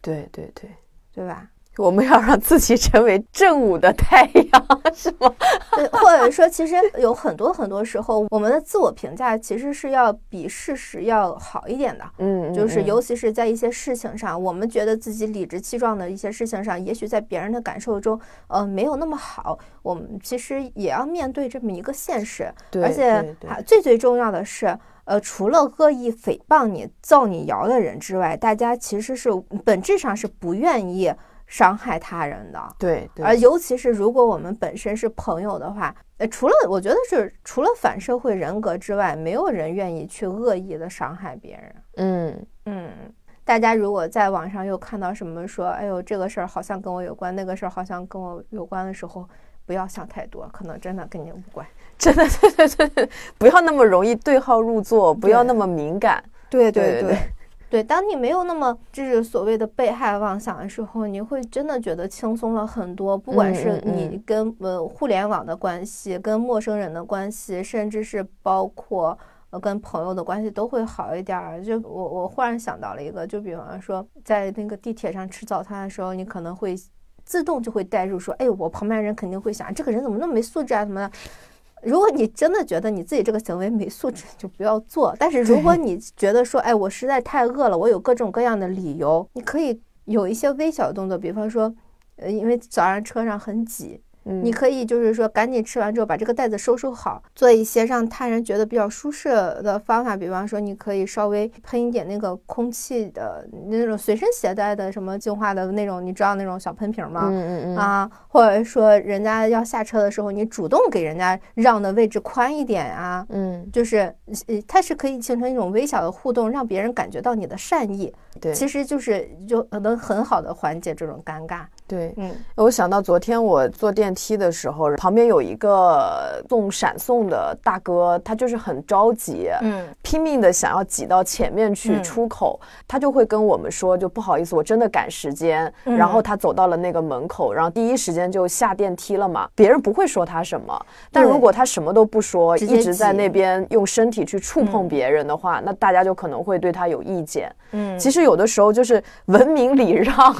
对对对，对吧？我们要让自己成为正午的太阳，是吗？对，或者说，其实有很多很多时候，我们的自我评价其实是要比事实要好一点的。嗯，就是尤其是在一些事情上，我们觉得自己理直气壮的一些事情上，也许在别人的感受中，呃，没有那么好。我们其实也要面对这么一个现实。对，而且最最重要的是，呃，除了恶意诽谤你、造你谣的人之外，大家其实是本质上是不愿意。伤害他人的，对，而尤其是如果我们本身是朋友的话，呃，除了我觉得是除了反社会人格之外，没有人愿意去恶意的伤害别人。嗯嗯，大家如果在网上又看到什么说，哎呦，这个事儿好像跟我有关，那个事儿好像跟我有关的时候，不要想太多，可能真的跟你无关。真的，对对对对，不要那么容易对号入座，不要那么敏感。对对对。对，当你没有那么就是所谓的被害妄想的时候，你会真的觉得轻松了很多。不管是你跟呃互联网的关系、跟陌生人的关系，甚至是包括呃跟朋友的关系，都会好一点儿。就我我忽然想到了一个，就比方说在那个地铁上吃早餐的时候，你可能会自动就会带入说，哎，我旁边人肯定会想，这个人怎么那么没素质啊，什么的。如果你真的觉得你自己这个行为没素质，就不要做。但是如果你觉得说，哎，我实在太饿了，我有各种各样的理由，你可以有一些微小的动作，比方说，呃，因为早上车上很挤。你可以就是说，赶紧吃完之后把这个袋子收收好，做一些让他人觉得比较舒适的方法。比方说，你可以稍微喷一点那个空气的那种随身携带的什么净化的那种，你知道那种小喷瓶吗？嗯嗯嗯。啊，或者说人家要下车的时候，你主动给人家让的位置宽一点啊。嗯，就是呃，它是可以形成一种微小的互动，让别人感觉到你的善意。对，其实就是就能很好的缓解这种尴尬。对，嗯，我想到昨天我坐电梯的时候，旁边有一个送闪送的大哥，他就是很着急，嗯，拼命的想要挤到前面去出口，他就会跟我们说，就不好意思，我真的赶时间。然后他走到了那个门口，然后第一时间就下电梯了嘛。别人不会说他什么，但如果他什么都不说，一直在那边用身体去触碰别人的话，那大家就可能会对他有意见。嗯，其实有的时候就是文明礼让，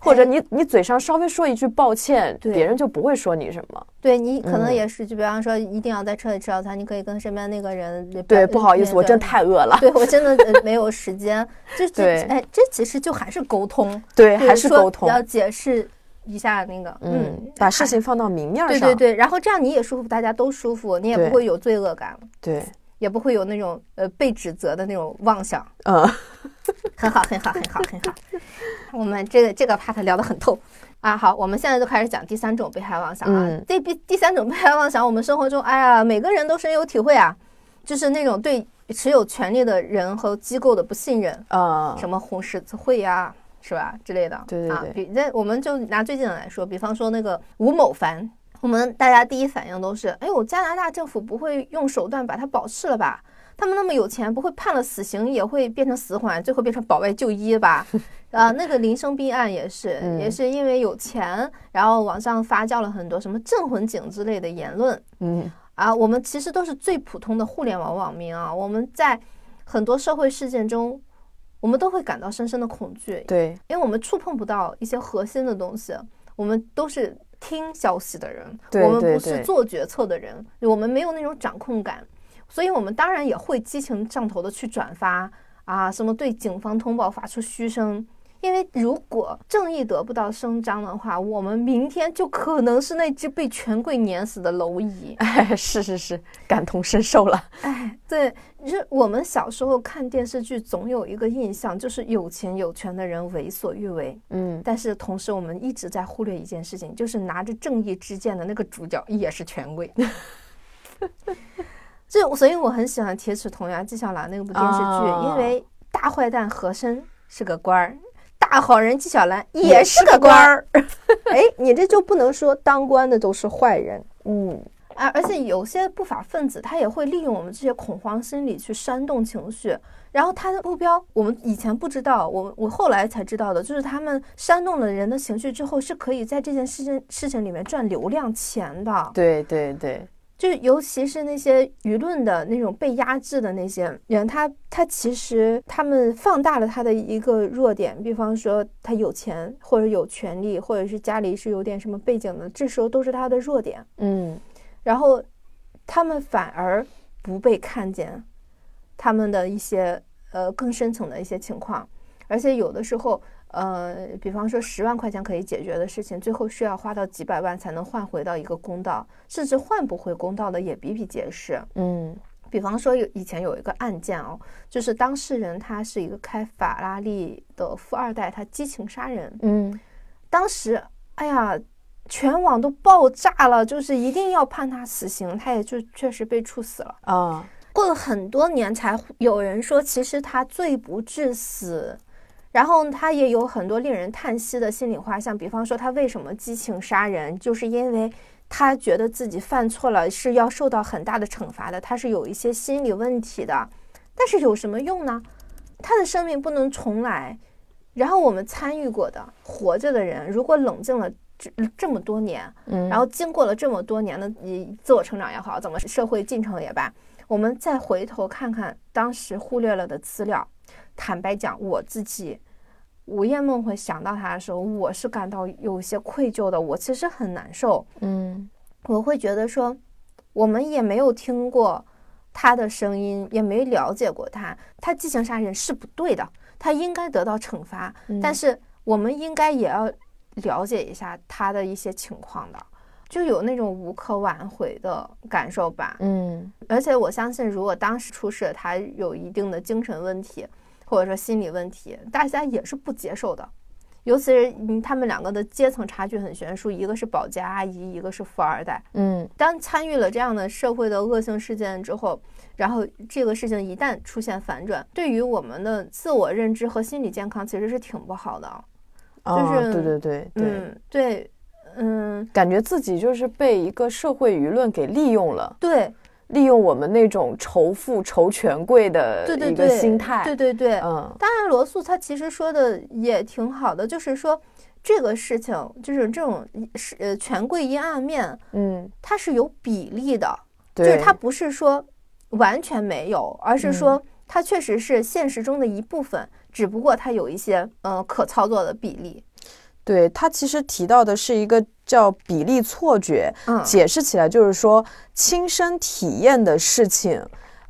或者你你嘴上稍微说一句抱歉，别人就不会说你什么。对你可能也是，就比方说一定要在车里吃早餐，你可以跟身边那个人对，不好意思，我真太饿了，对我真的没有时间。这这哎，这其实就还是沟通，对，还是沟通，要解释一下那个，嗯，把事情放到明面上，对对对，然后这样你也舒服，大家都舒服，你也不会有罪恶感，对。也不会有那种呃被指责的那种妄想，嗯，很好，很好，很好，很好。我们这个这个 part 聊得很透啊。好，我们现在就开始讲第三种被害妄想啊。第第第三种被害妄想，我们生活中，哎呀，每个人都深有体会啊，就是那种对持有权利的人和机构的不信任啊，什么红十字会呀，是吧之类的。对对对。比那我们就拿最近的来说，比方说那个吴某凡。我们大家第一反应都是，哎呦，加拿大政府不会用手段把他保释了吧？他们那么有钱，不会判了死刑也会变成死缓，最后变成保外就医吧？啊，那个林生斌案也是，也是因为有钱，然后网上发酵了很多什么镇魂警之类的言论。嗯，啊，我们其实都是最普通的互联网网民啊，我们在很多社会事件中，我们都会感到深深的恐惧。对，因为我们触碰不到一些核心的东西，我们都是。听消息的人，我们不是做决策的人，我们没有那种掌控感，所以我们当然也会激情上头的去转发啊，什么对警方通报发出嘘声。因为如果正义得不到伸张的话，我们明天就可能是那只被权贵碾死的蝼蚁。哎，是是是，感同身受了。哎，对，就是我们小时候看电视剧，总有一个印象，就是有钱有权的人为所欲为。嗯，但是同时我们一直在忽略一件事情，就是拿着正义之剑的那个主角也是权贵。这，所以我很喜欢《铁齿铜牙纪晓岚》那部电视剧，因为大坏蛋和珅是个官儿。大好人纪晓岚也是个官儿，哎，你这就不能说当官的都是坏人，嗯，啊，而且有些不法分子他也会利用我们这些恐慌心理去煽动情绪，然后他的目标我们以前不知道，我我后来才知道的，就是他们煽动了人的情绪之后，是可以在这件事情事情里面赚流量钱的，对对对。就是尤其是那些舆论的那种被压制的那些人，他他其实他们放大了他的一个弱点，比方说他有钱或者有权利，或者是家里是有点什么背景的，这时候都是他的弱点。嗯，然后他们反而不被看见他们的一些呃更深层的一些情况，而且有的时候。呃，比方说十万块钱可以解决的事情，最后需要花到几百万才能换回到一个公道，甚至换不回公道的也比比皆是。嗯，比方说有以前有一个案件哦，就是当事人他是一个开法拉利的富二代，他激情杀人。嗯，当时哎呀，全网都爆炸了，就是一定要判他死刑，他也就确实被处死了。啊，过了很多年才有人说，其实他罪不至死。然后他也有很多令人叹息的心里话，像比方说他为什么激情杀人，就是因为他觉得自己犯错了是要受到很大的惩罚的，他是有一些心理问题的。但是有什么用呢？他的生命不能重来。然后我们参与过的活着的人，如果冷静了这这么多年，嗯，然后经过了这么多年的你自我成长也好，怎么社会进程也罢，我们再回头看看当时忽略了的资料。坦白讲，我自己午夜梦回想到他的时候，我是感到有些愧疚的。我其实很难受，嗯，我会觉得说，我们也没有听过他的声音，也没了解过他。他激情杀人是不对的，他应该得到惩罚。但是我们应该也要了解一下他的一些情况的，就有那种无可挽回的感受吧。嗯，而且我相信，如果当时出事，他有一定的精神问题。或者说心理问题，大家也是不接受的，尤其是嗯，他们两个的阶层差距很悬殊，一个是保洁阿姨，一个是富二代。嗯，当参与了这样的社会的恶性事件之后，然后这个事情一旦出现反转，对于我们的自我认知和心理健康其实是挺不好的。就是对对对对，嗯对，嗯，感觉自己就是被一个社会舆论给利用了。对。利用我们那种仇富、仇权贵的一个心态，对对对，嗯，当然罗素他其实说的也挺好的，就是说这个事情就是这种是呃权贵阴暗面，嗯，它是有比例的，就是它不是说完全没有，而是说它确实是现实中的一部分，只不过它有一些呃可操作的比例。对他其实提到的是一个叫比例错觉，嗯，解释起来就是说亲身体验的事情，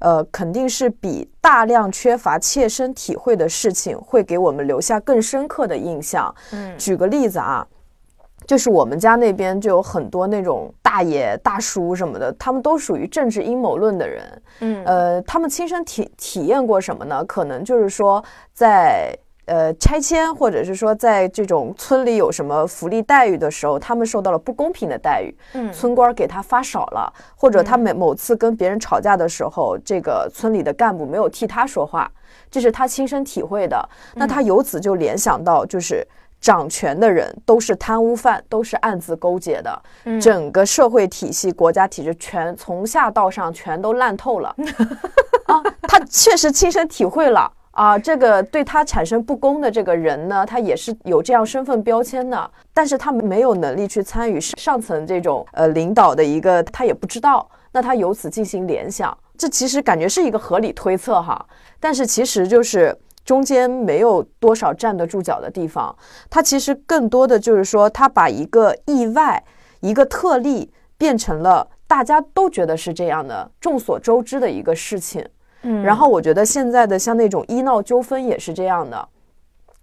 呃，肯定是比大量缺乏切身体会的事情会给我们留下更深刻的印象。嗯，举个例子啊，就是我们家那边就有很多那种大爷大叔什么的，他们都属于政治阴谋论的人。嗯，呃，他们亲身体体验过什么呢？可能就是说在。呃，拆迁或者是说在这种村里有什么福利待遇的时候，他们受到了不公平的待遇，嗯，村官给他发少了，或者他每某次跟别人吵架的时候，这个村里的干部没有替他说话，这是他亲身体会的。那他由此就联想到，就是掌权的人都是贪污犯，都是暗自勾结的，整个社会体系、国家体制全从下到上全都烂透了 啊！他确实亲身体会了。啊，这个对他产生不公的这个人呢，他也是有这样身份标签的，但是他没有能力去参与上层这种呃领导的一个，他也不知道，那他由此进行联想，这其实感觉是一个合理推测哈，但是其实就是中间没有多少站得住脚的地方，他其实更多的就是说，他把一个意外、一个特例变成了大家都觉得是这样的、众所周知的一个事情。嗯，然后我觉得现在的像那种医闹纠纷也是这样的，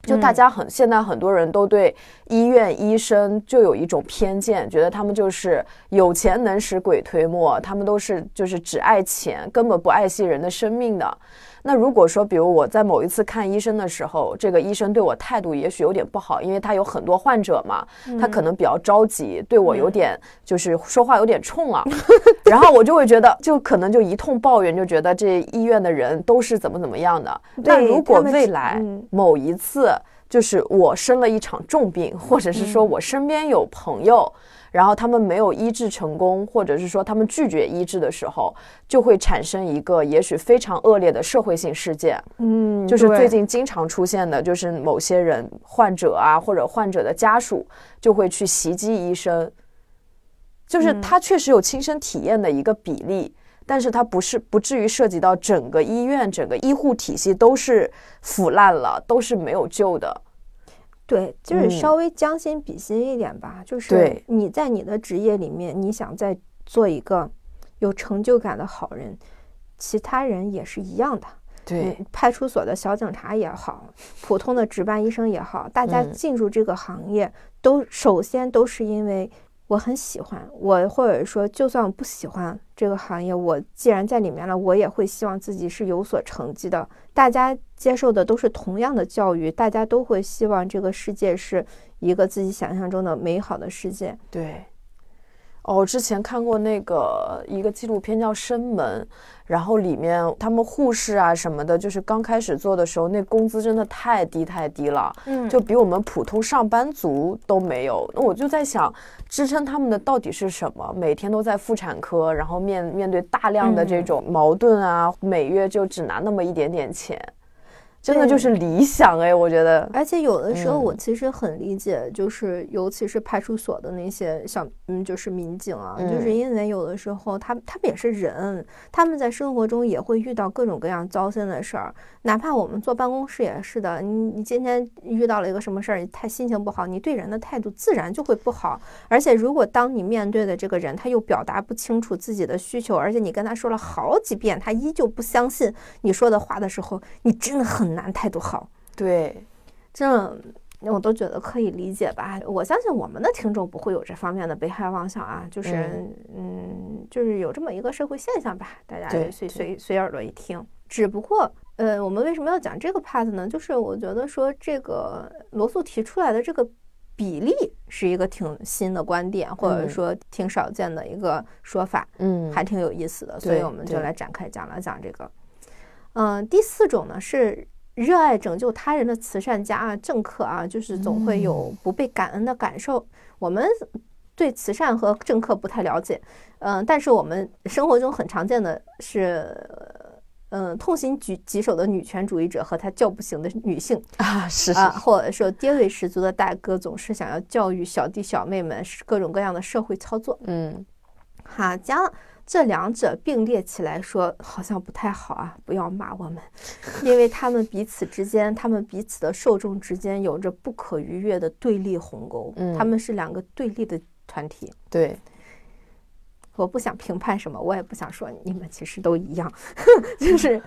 就大家很现在很多人都对医院医生就有一种偏见，觉得他们就是有钱能使鬼推磨，他们都是就是只爱钱，根本不爱惜人的生命的。那如果说，比如我在某一次看医生的时候，这个医生对我态度也许有点不好，因为他有很多患者嘛，他可能比较着急，对我有点就是说话有点冲啊，然后我就会觉得，就可能就一通抱怨，就觉得这医院的人都是怎么怎么样的。那如果未来某一次，就是我生了一场重病，或者是说我身边有朋友。然后他们没有医治成功，或者是说他们拒绝医治的时候，就会产生一个也许非常恶劣的社会性事件。嗯，就是最近经常出现的，就是某些人患者啊，或者患者的家属就会去袭击医生。就是他确实有亲身体验的一个比例，但是他不是不至于涉及到整个医院、整个医护体系都是腐烂了，都是没有救的。对，就是稍微将心比心一点吧。就是你在你的职业里面，你想再做一个有成就感的好人，其他人也是一样的。对，派出所的小警察也好，普通的值班医生也好，大家进入这个行业，都首先都是因为我很喜欢我，或者说就算我不喜欢这个行业，我既然在里面了，我也会希望自己是有所成绩的。大家接受的都是同样的教育，大家都会希望这个世界是一个自己想象中的美好的世界。对。哦，之前看过那个一个纪录片叫《生门》，然后里面他们护士啊什么的，就是刚开始做的时候，那工资真的太低太低了，嗯，就比我们普通上班族都没有。那我就在想，支撑他们的到底是什么？每天都在妇产科，然后面面对大量的这种矛盾啊，每月就只拿那么一点点钱。真的就是理想哎，我觉得，而且有的时候我其实很理解，就是尤其是派出所的那些小嗯，就是民警啊，就是因为有的时候他他们也是人，他们在生活中也会遇到各种各样糟心的事儿，哪怕我们坐办公室也是的。你你今天遇到了一个什么事儿，太心情不好，你对人的态度自然就会不好。而且如果当你面对的这个人他又表达不清楚自己的需求，而且你跟他说了好几遍，他依旧不相信你说的话的时候，你真的很。难态度好，对，这我都觉得可以理解吧。我相信我们的听众不会有这方面的被害妄想啊，就是嗯，就是有这么一个社会现象吧，大家随随随耳朵一听。只不过，呃，我们为什么要讲这个 part 呢？就是我觉得说这个罗素提出来的这个比例是一个挺新的观点，或者说挺少见的一个说法，嗯，还挺有意思的，所以我们就来展开讲了讲这个。嗯，第四种呢是。热爱拯救他人的慈善家啊，政客啊，就是总会有不被感恩的感受。我们对慈善和政客不太了解，嗯，但是我们生活中很常见的是，嗯，痛心疾疾首的女权主义者和他叫不醒的女性啊，是啊，或者说爹味十足的大哥，总是想要教育小弟小妹们各种各样的社会操作。嗯，哈将。这两者并列起来说，好像不太好啊！不要骂我们，因为他们彼此之间，他们彼此的受众之间有着不可逾越的对立鸿沟。嗯，他们是两个对立的团体。对，我不想评判什么，我也不想说你们其实都一样。就是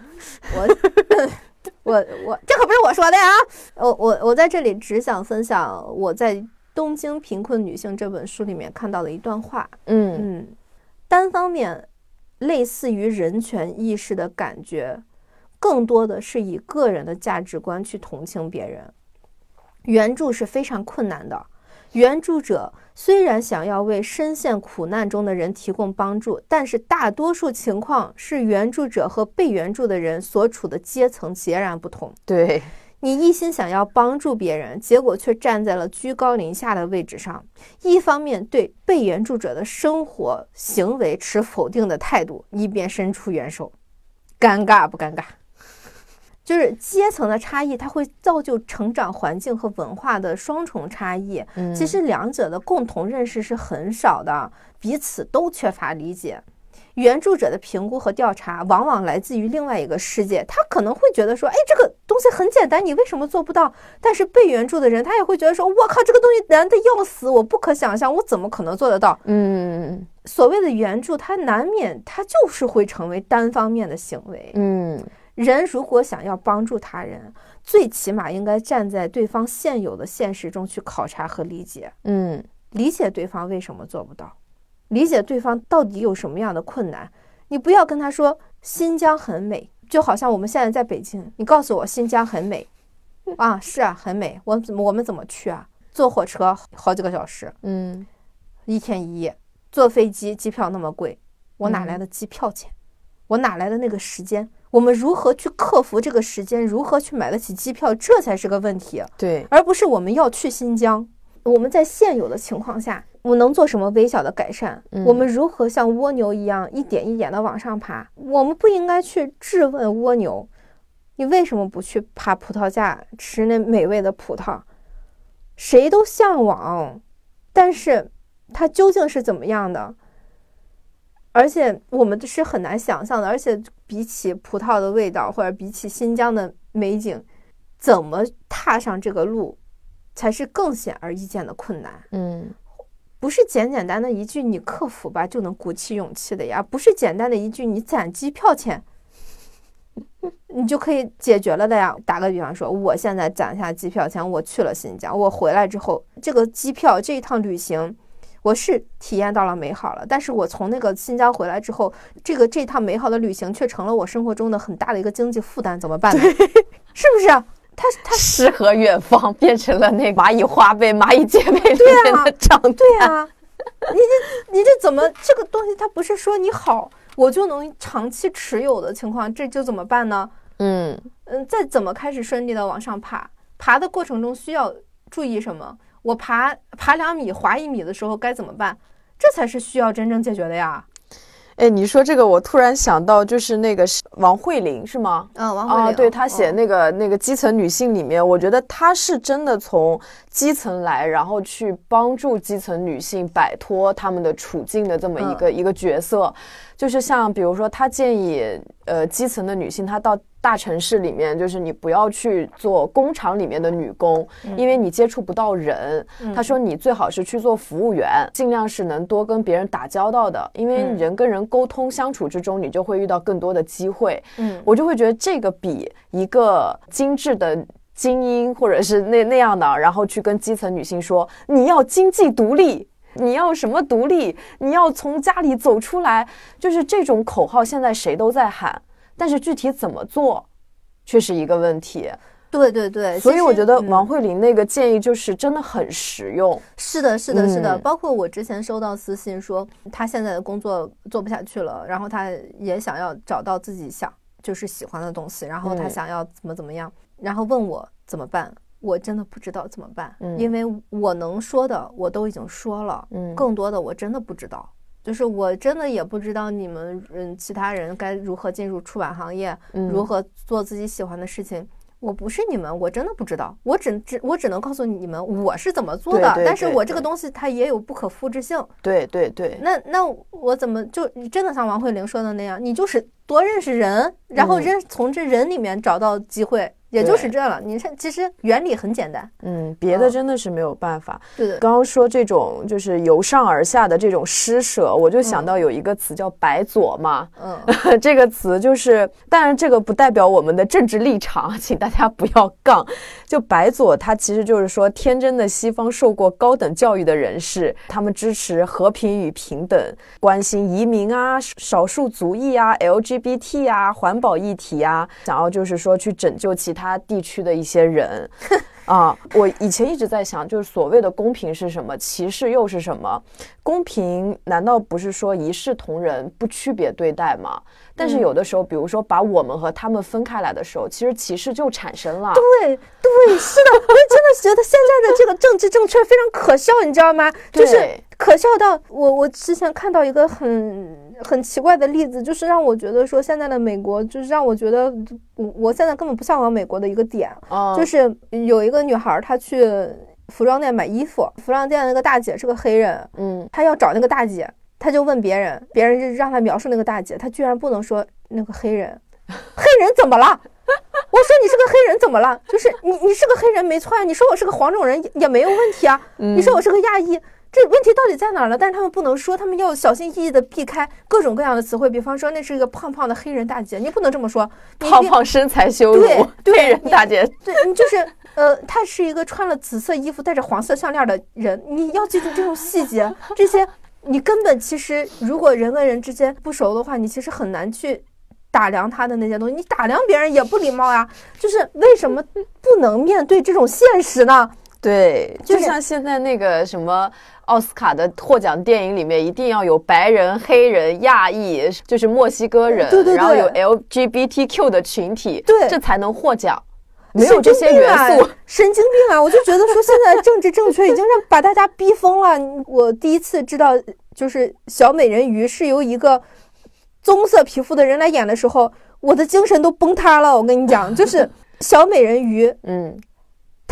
我，我，我，这可不是我说的呀！我，我，我在这里只想分享我在《东京贫困女性》这本书里面看到的一段话。嗯嗯。单方面，类似于人权意识的感觉，更多的是以个人的价值观去同情别人。援助是非常困难的。援助者虽然想要为深陷苦难中的人提供帮助，但是大多数情况是援助者和被援助的人所处的阶层截然不同。对。你一心想要帮助别人，结果却站在了居高临下的位置上。一方面对被援助者的生活行为持否定的态度，一边伸出援手，尴尬不尴尬？就是阶层的差异，它会造就成长环境和文化的双重差异。其实两者的共同认识是很少的，彼此都缺乏理解。援助者的评估和调查往往来自于另外一个世界，他可能会觉得说，哎，这个东西很简单，你为什么做不到？但是被援助的人，他也会觉得说，我靠，这个东西难的要死，我不可想象，我怎么可能做得到？嗯，所谓的援助，它难免，它就是会成为单方面的行为。嗯，人如果想要帮助他人，最起码应该站在对方现有的现实中去考察和理解。嗯，理解对方为什么做不到。理解对方到底有什么样的困难，你不要跟他说新疆很美，就好像我们现在在北京，你告诉我新疆很美，啊，是啊，很美，我怎么我们怎么去啊？坐火车好几个小时，嗯，一天一夜，坐飞机机票那么贵，我哪来的机票钱？我哪来的那个时间？我们如何去克服这个时间？如何去买得起机票？这才是个问题。对，而不是我们要去新疆。我们在现有的情况下。我能做什么微小的改善？我们如何像蜗牛一样一点一点的往上爬？我们不应该去质问蜗牛，你为什么不去爬葡萄架吃那美味的葡萄？谁都向往，但是它究竟是怎么样的？而且我们是很难想象的。而且比起葡萄的味道，或者比起新疆的美景，怎么踏上这个路，才是更显而易见的困难。嗯，不是简简单的一句“你克服吧”就能鼓起勇气的呀，不是简单的一句“你攒机票钱”。你就可以解决了的呀。打个比方说，我现在攒下机票钱，我去了新疆，我回来之后，这个机票这一趟旅行，我是体验到了美好了。但是我从那个新疆回来之后，这个这趟美好的旅行却成了我生活中的很大的一个经济负担，怎么办呢？是不是？他他诗和远方 变成了那蚂蚁花呗、蚂蚁借呗里面的账单。对啊，你这你这怎么这个东西？它不是说你好。我就能长期持有的情况，这就怎么办呢？嗯嗯，再怎么开始顺利的往上爬？爬的过程中需要注意什么？我爬爬两米，滑一米的时候该怎么办？这才是需要真正解决的呀。哎，你说这个，我突然想到，就是那个王慧玲是吗？嗯，王慧玲，对她写那个那个基层女性里面，我觉得她是真的从基层来，然后去帮助基层女性摆脱她们的处境的这么一个一个角色。就是像比如说，他建议呃基层的女性，她到。大城市里面，就是你不要去做工厂里面的女工，因为你接触不到人。他说你最好是去做服务员，尽量是能多跟别人打交道的，因为人跟人沟通相处之中，你就会遇到更多的机会。嗯，我就会觉得这个比一个精致的精英或者是那那样的，然后去跟基层女性说你要经济独立，你要什么独立，你要从家里走出来，就是这种口号，现在谁都在喊。但是具体怎么做，却是一个问题。对对对，所以我觉得王慧玲那个建议就是真的很实用。是的，是的，是的。包括我之前收到私信说，他现在的工作做不下去了，然后他也想要找到自己想就是喜欢的东西，然后他想要怎么怎么样，然后问我怎么办。我真的不知道怎么办，因为我能说的我都已经说了，嗯，更多的我真的不知道。就是我真的也不知道你们嗯其他人该如何进入出版行业，如何做自己喜欢的事情。我不是你们，我真的不知道。我只只我只能告诉你们我是怎么做的。但是我这个东西它也有不可复制性。对对对。那那我怎么就真的像王慧玲说的那样？你就是多认识人，然后认从这人里面找到机会。也就是这了，你看，其实原理很简单，嗯，别的真的是没有办法。对的，刚刚说这种就是由上而下的这种施舍，我就想到有一个词叫“白左”嘛，嗯，这个词就是，但是这个不代表我们的政治立场，请大家不要杠。就“白左”，它其实就是说天真的西方受过高等教育的人士，他们支持和平与平等，关心移民啊、少数族裔啊、LGBT 啊、环保议题啊，想要就是说去拯救其他。他地区的一些人啊，我以前一直在想，就是所谓的公平是什么，歧视又是什么？公平难道不是说一视同仁、不区别对待吗？但是有的时候，比如说把我们和他们分开来的时候，其实歧视就产生了。对对，是的，我真的觉得现在的这个政治正确非常可笑，你知道吗？就是可笑到我，我之前看到一个很。很奇怪的例子，就是让我觉得说现在的美国，就是让我觉得我我现在根本不向往美国的一个点，就是有一个女孩她去服装店买衣服，服装店那个大姐是个黑人，嗯，她要找那个大姐，她就问别人，别人就让她描述那个大姐，她居然不能说那个黑人，黑人怎么了？我说你是个黑人怎么了？就是你你是个黑人没错呀，你说我是个黄种人也没有问题啊，你说我是个亚裔。这问题到底在哪儿呢？但是他们不能说，他们要小心翼翼地避开各种各样的词汇。比方说，那是一个胖胖的黑人大姐，你不能这么说。胖胖身材羞辱，对黑人大姐。对你就是呃，她是一个穿了紫色衣服、戴着黄色项链的人。你要记住这种细节，这些你根本其实如果人跟人之间不熟的话，你其实很难去打量他的那些东西。你打量别人也不礼貌呀。就是为什么不能面对这种现实呢？对，就像现在那个什么。奥斯卡的获奖电影里面一定要有白人、黑人、亚裔，就是墨西哥人，对对对，然后有 LGBTQ 的群体，对，这才能获奖。没有这些元素，神经病啊！我就觉得说现在政治正确已经让把大家逼疯了。我第一次知道，就是小美人鱼是由一个棕色皮肤的人来演的时候，我的精神都崩塌了。我跟你讲，就是 小美人鱼，嗯。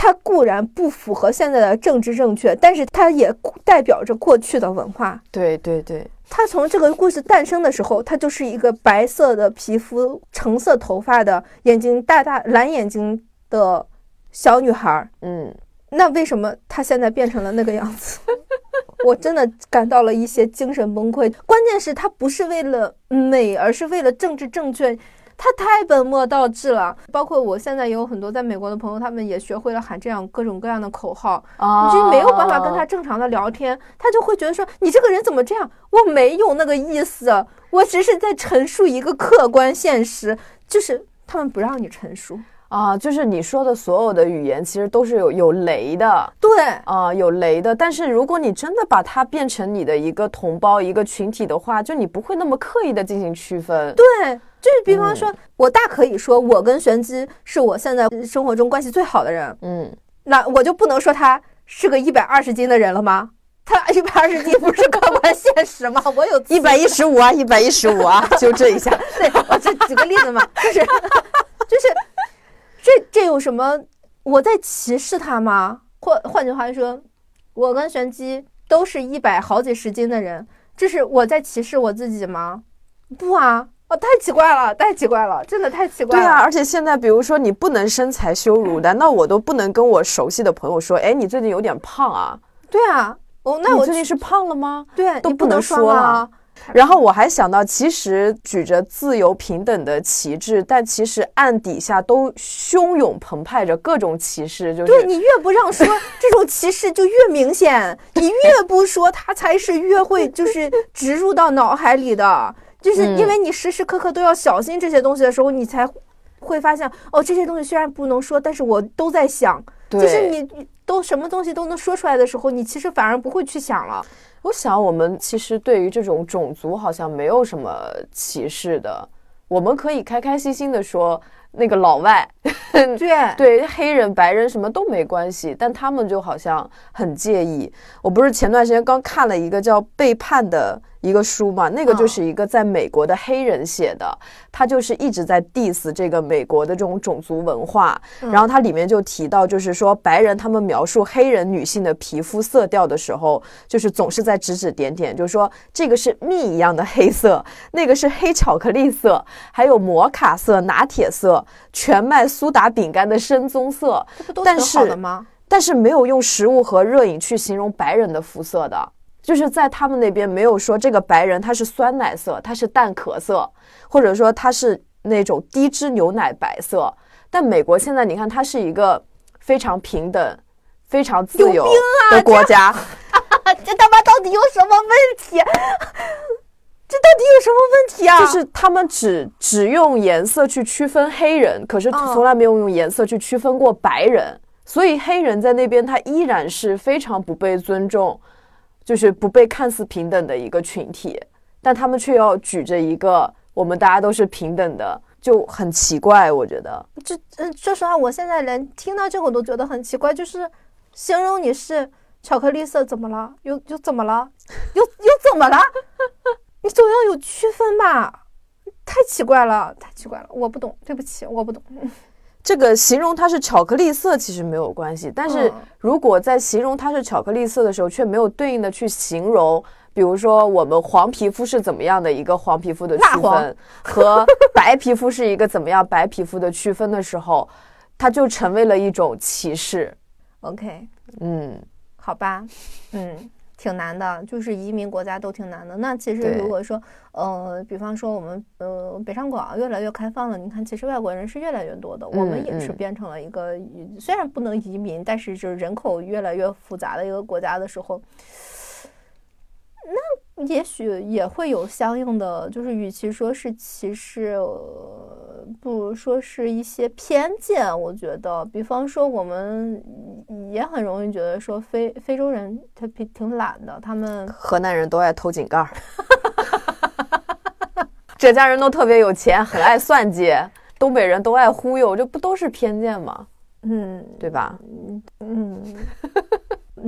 它固然不符合现在的政治正确，但是它也代表着过去的文化。对对对，它从这个故事诞生的时候，它就是一个白色的皮肤、橙色头发的、眼睛大大蓝眼睛的小女孩儿。嗯，那为什么她现在变成了那个样子？我真的感到了一些精神崩溃。关键是她不是为了美，而是为了政治正确。他太本末倒置了，包括我现在也有很多在美国的朋友，他们也学会了喊这样各种各样的口号，你就没有办法跟他正常的聊天，他就会觉得说你这个人怎么这样？我没有那个意思，我只是在陈述一个客观现实，就是他们不让你陈述。啊，就是你说的所有的语言其实都是有有雷的，对。啊，有雷的。但是如果你真的把它变成你的一个同胞、一个群体的话，就你不会那么刻意的进行区分，对。就是比方说，我大可以说我跟玄机是我现在生活中关系最好的人，嗯，那我就不能说他是个一百二十斤的人了吗？他一百二十斤不是客观 现实吗？我有一百一十五啊，一百一十五啊，纠正一下。对，我就举个例子嘛，就是就是这这有什么？我在歧视他吗？或换句话说，我跟玄机都是一百好几十斤的人，这是我在歧视我自己吗？不啊。哦，太奇怪了，太奇怪了，真的太奇怪了。对啊，而且现在，比如说你不能身材羞辱，难道我都不能跟我熟悉的朋友说，哎，你最近有点胖啊？对啊，哦，那我最近是胖了吗？对，都不能说了。然后我还想到，其实举着自由平等的旗帜，但其实暗底下都汹涌澎湃着各种歧视。就是对你越不让说，这种歧视就越明显；你越不说，它才是越会就是植入到脑海里的。就是因为你时时刻刻都要小心这些东西的时候，你才会发现哦，这些东西虽然不能说，但是我都在想。就是你都什么东西都能说出来的时候，你其实反而不会去想了。我想，我们其实对于这种种族好像没有什么歧视的，我们可以开开心心的说那个老外，对对，黑人、白人什么都没关系，但他们就好像很介意。我不是前段时间刚看了一个叫《背叛》的。一个书嘛，那个就是一个在美国的黑人写的，他就是一直在 diss 这个美国的这种种族文化。然后它里面就提到，就是说白人他们描述黑人女性的皮肤色调的时候，就是总是在指指点点，就是说这个是蜜一样的黑色，那个是黑巧克力色，还有摩卡色、拿铁色、全麦苏打饼干的深棕色。这不都挺好的吗？但是没有用食物和热饮去形容白人的肤色的。就是在他们那边没有说这个白人他是酸奶色，他是蛋壳色，或者说他是那种低脂牛奶白色。但美国现在你看，它是一个非常平等、非常自由的国家。这他妈到底有什么问题？这到底有什么问题啊？就是他们只只用颜色去区分黑人，可是从来没有用颜色去区分过白人，所以黑人在那边他依然是非常不被尊重。就是不被看似平等的一个群体，但他们却要举着一个我们大家都是平等的，就很奇怪。我觉得，这嗯，说实话，我现在连听到这个我都觉得很奇怪。就是形容你是巧克力色，怎么了？又又怎么了？又又怎么了？你总要有区分吧？太奇怪了，太奇怪了，我不懂，对不起，我不懂。这个形容它是巧克力色其实没有关系，但是如果在形容它是巧克力色的时候，却没有对应的去形容，比如说我们黄皮肤是怎么样的一个黄皮肤的区分，和白皮肤是一个怎么样白皮肤的区分的时候，它就成为了一种歧视。OK，嗯，好吧，嗯。挺难的，就是移民国家都挺难的。那其实如果说，呃，比方说我们，呃，北上广越来越开放了，你看，其实外国人是越来越多的，我们也是变成了一个虽然不能移民，但是就是人口越来越复杂的一个国家的时候，那也许也会有相应的，就是与其说是歧视。不如说是一些偏见，我觉得，比方说我们也很容易觉得说非非洲人他挺挺懒的，他们河南人都爱偷井盖儿，浙江人都特别有钱，很爱算计，东北人都爱忽悠，这不都是偏见吗？嗯，对吧？嗯，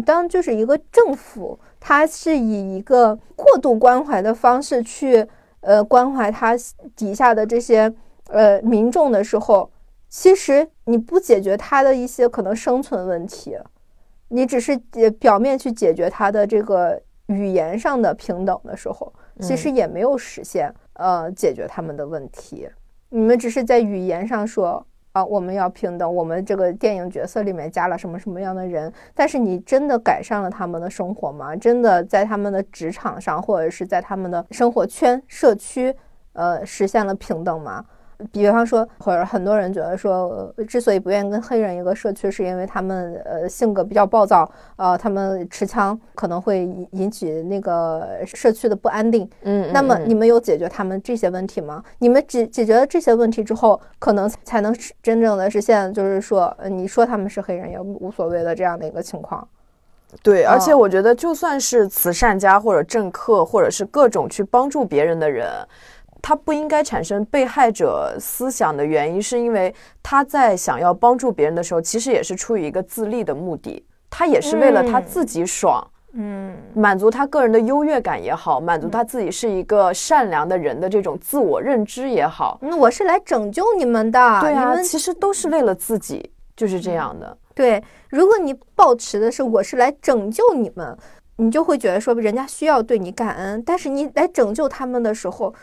当就是一个政府，它是以一个过度关怀的方式去呃关怀他底下的这些。呃，民众的时候，其实你不解决他的一些可能生存问题，你只是表面去解决他的这个语言上的平等的时候，其实也没有实现呃解决他们的问题。你们只是在语言上说。啊，我们要平等。我们这个电影角色里面加了什么什么样的人？但是你真的改善了他们的生活吗？真的在他们的职场上，或者是在他们的生活圈、社区，呃，实现了平等吗？比方说，或者很多人觉得说，之所以不愿意跟黑人一个社区，是因为他们呃性格比较暴躁，呃，他们持枪可能会引起那个社区的不安定。嗯，那么你们有解决他们这些问题吗？你们解解决了这些问题之后，可能才能真正的实现，就是说，你说他们是黑人也无所谓的这样的一个情况。对，而且我觉得，就算是慈善家或者政客，或者是各种去帮助别人的人。他不应该产生被害者思想的原因，是因为他在想要帮助别人的时候，其实也是出于一个自利的目的，他也是为了他自己爽，嗯，满足他个人的优越感也好，满足他自己是一个善良的人的这种自我认知也好。那我是来拯救你们的，对啊，其实都是为了自己，就是这样的。对，如果你抱持的是我是来拯救你们，你就会觉得说人家需要对你感恩，但是你来拯救他们的时候。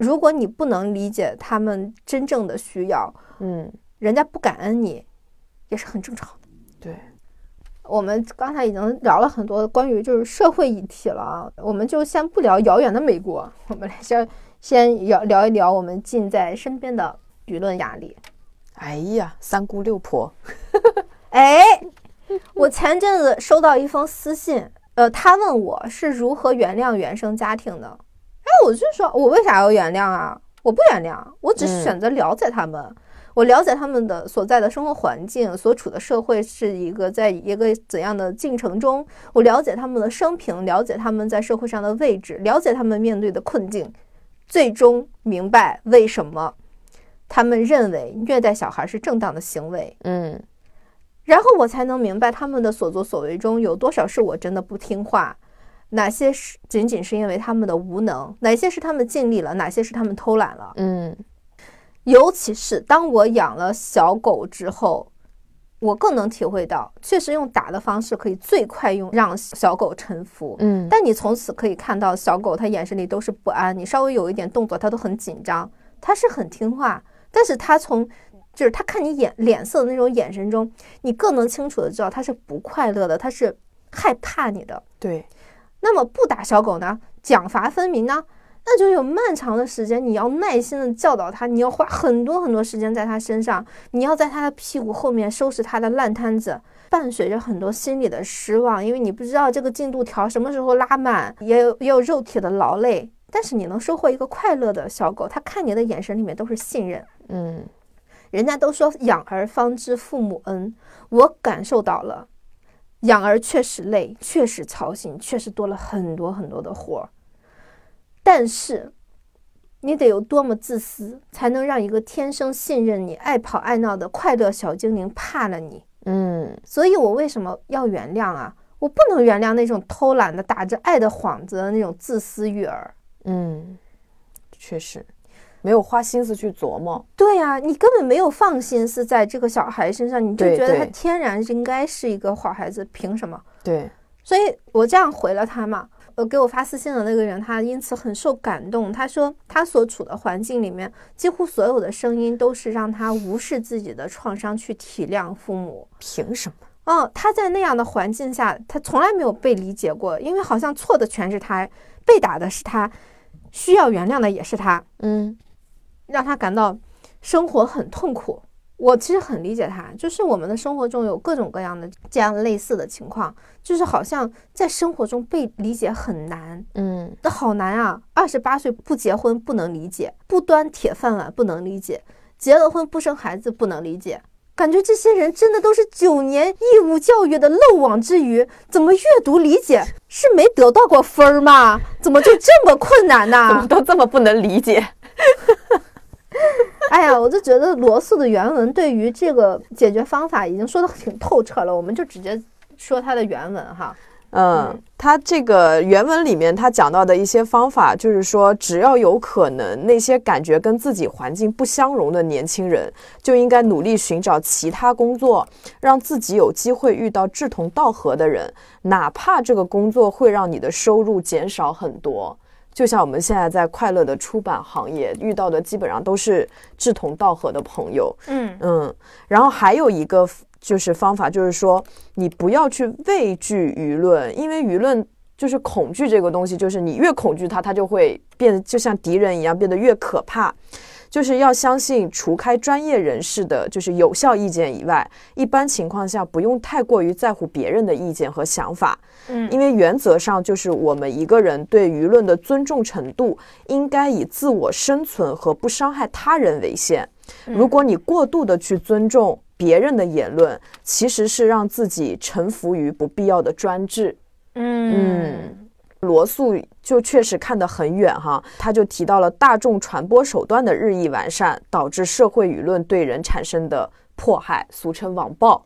如果你不能理解他们真正的需要，嗯，人家不感恩你，也是很正常的。对，我们刚才已经聊了很多关于就是社会议题了啊，我们就先不聊遥远的美国，我们来先先聊聊一聊我们近在身边的舆论压力。哎呀，三姑六婆，哎，我前阵子收到一封私信，呃，他问我是如何原谅原生家庭的。那我就说，我为啥要原谅啊？我不原谅，我只是选择了解他们。我了解他们的所在的生活环境，所处的社会是一个在一个怎样的进程中。我了解他们的生平，了解他们在社会上的位置，了解他们面对的困境，最终明白为什么他们认为虐待小孩是正当的行为。嗯，然后我才能明白他们的所作所为中有多少是我真的不听话。哪些是仅仅是因为他们的无能？哪些是他们尽力了？哪些是他们偷懒了？嗯，尤其是当我养了小狗之后，我更能体会到，确实用打的方式可以最快用让小狗臣服。嗯，但你从此可以看到小狗它眼神里都是不安，你稍微有一点动作它都很紧张，它是很听话，但是它从就是它看你眼脸色的那种眼神中，你更能清楚的知道它是不快乐的，它是害怕你的。对。那么不打小狗呢？奖罚分明呢？那就有漫长的时间，你要耐心的教导它，你要花很多很多时间在它身上，你要在它的屁股后面收拾它的烂摊子，伴随着很多心理的失望，因为你不知道这个进度条什么时候拉满，也有也有肉体的劳累。但是你能收获一个快乐的小狗，它看你的眼神里面都是信任。嗯，人家都说养儿方知父母恩，我感受到了。养儿确实累，确实操心，确实多了很多很多的活儿。但是，你得有多么自私，才能让一个天生信任你、爱跑爱闹的快乐小精灵怕了你？嗯，所以我为什么要原谅啊？我不能原谅那种偷懒的、打着爱的幌子的那种自私育儿。嗯，确实。没有花心思去琢磨，对呀，你根本没有放心思在这个小孩身上，你就觉得他天然应该是一个好孩子，凭什么？对，所以我这样回了他嘛。呃，给我发私信的那个人，他因此很受感动。他说，他所处的环境里面，几乎所有的声音都是让他无视自己的创伤，去体谅父母。凭什么？嗯，他在那样的环境下，他从来没有被理解过，因为好像错的全是他，被打的是他，需要原谅的也是他。嗯。让他感到生活很痛苦。我其实很理解他，就是我们的生活中有各种各样的这样类似的情况，就是好像在生活中被理解很难，嗯，那好难啊！二十八岁不结婚不能理解，不端铁饭碗不能理解，结了婚不生孩子不能理解，感觉这些人真的都是九年义务教育的漏网之鱼，怎么阅读理解是没得到过分儿吗？怎么就这么困难呢？怎么都这么不能理解？哎呀，我就觉得罗素的原文对于这个解决方法已经说的挺透彻了，我们就直接说他的原文哈。嗯，他这个原文里面他讲到的一些方法，就是说，只要有可能，那些感觉跟自己环境不相容的年轻人，就应该努力寻找其他工作，让自己有机会遇到志同道合的人，哪怕这个工作会让你的收入减少很多。就像我们现在在快乐的出版行业遇到的，基本上都是志同道合的朋友。嗯嗯，然后还有一个就是方法，就是说你不要去畏惧舆论，因为舆论就是恐惧这个东西，就是你越恐惧它，它就会变得就像敌人一样，变得越可怕。就是要相信，除开专业人士的就是有效意见以外，一般情况下不用太过于在乎别人的意见和想法。嗯，因为原则上就是我们一个人对舆论的尊重程度，应该以自我生存和不伤害他人为限。如果你过度的去尊重别人的言论，其实是让自己臣服于不必要的专制。嗯。罗素就确实看得很远哈，他就提到了大众传播手段的日益完善，导致社会舆论对人产生的迫害，俗称网暴。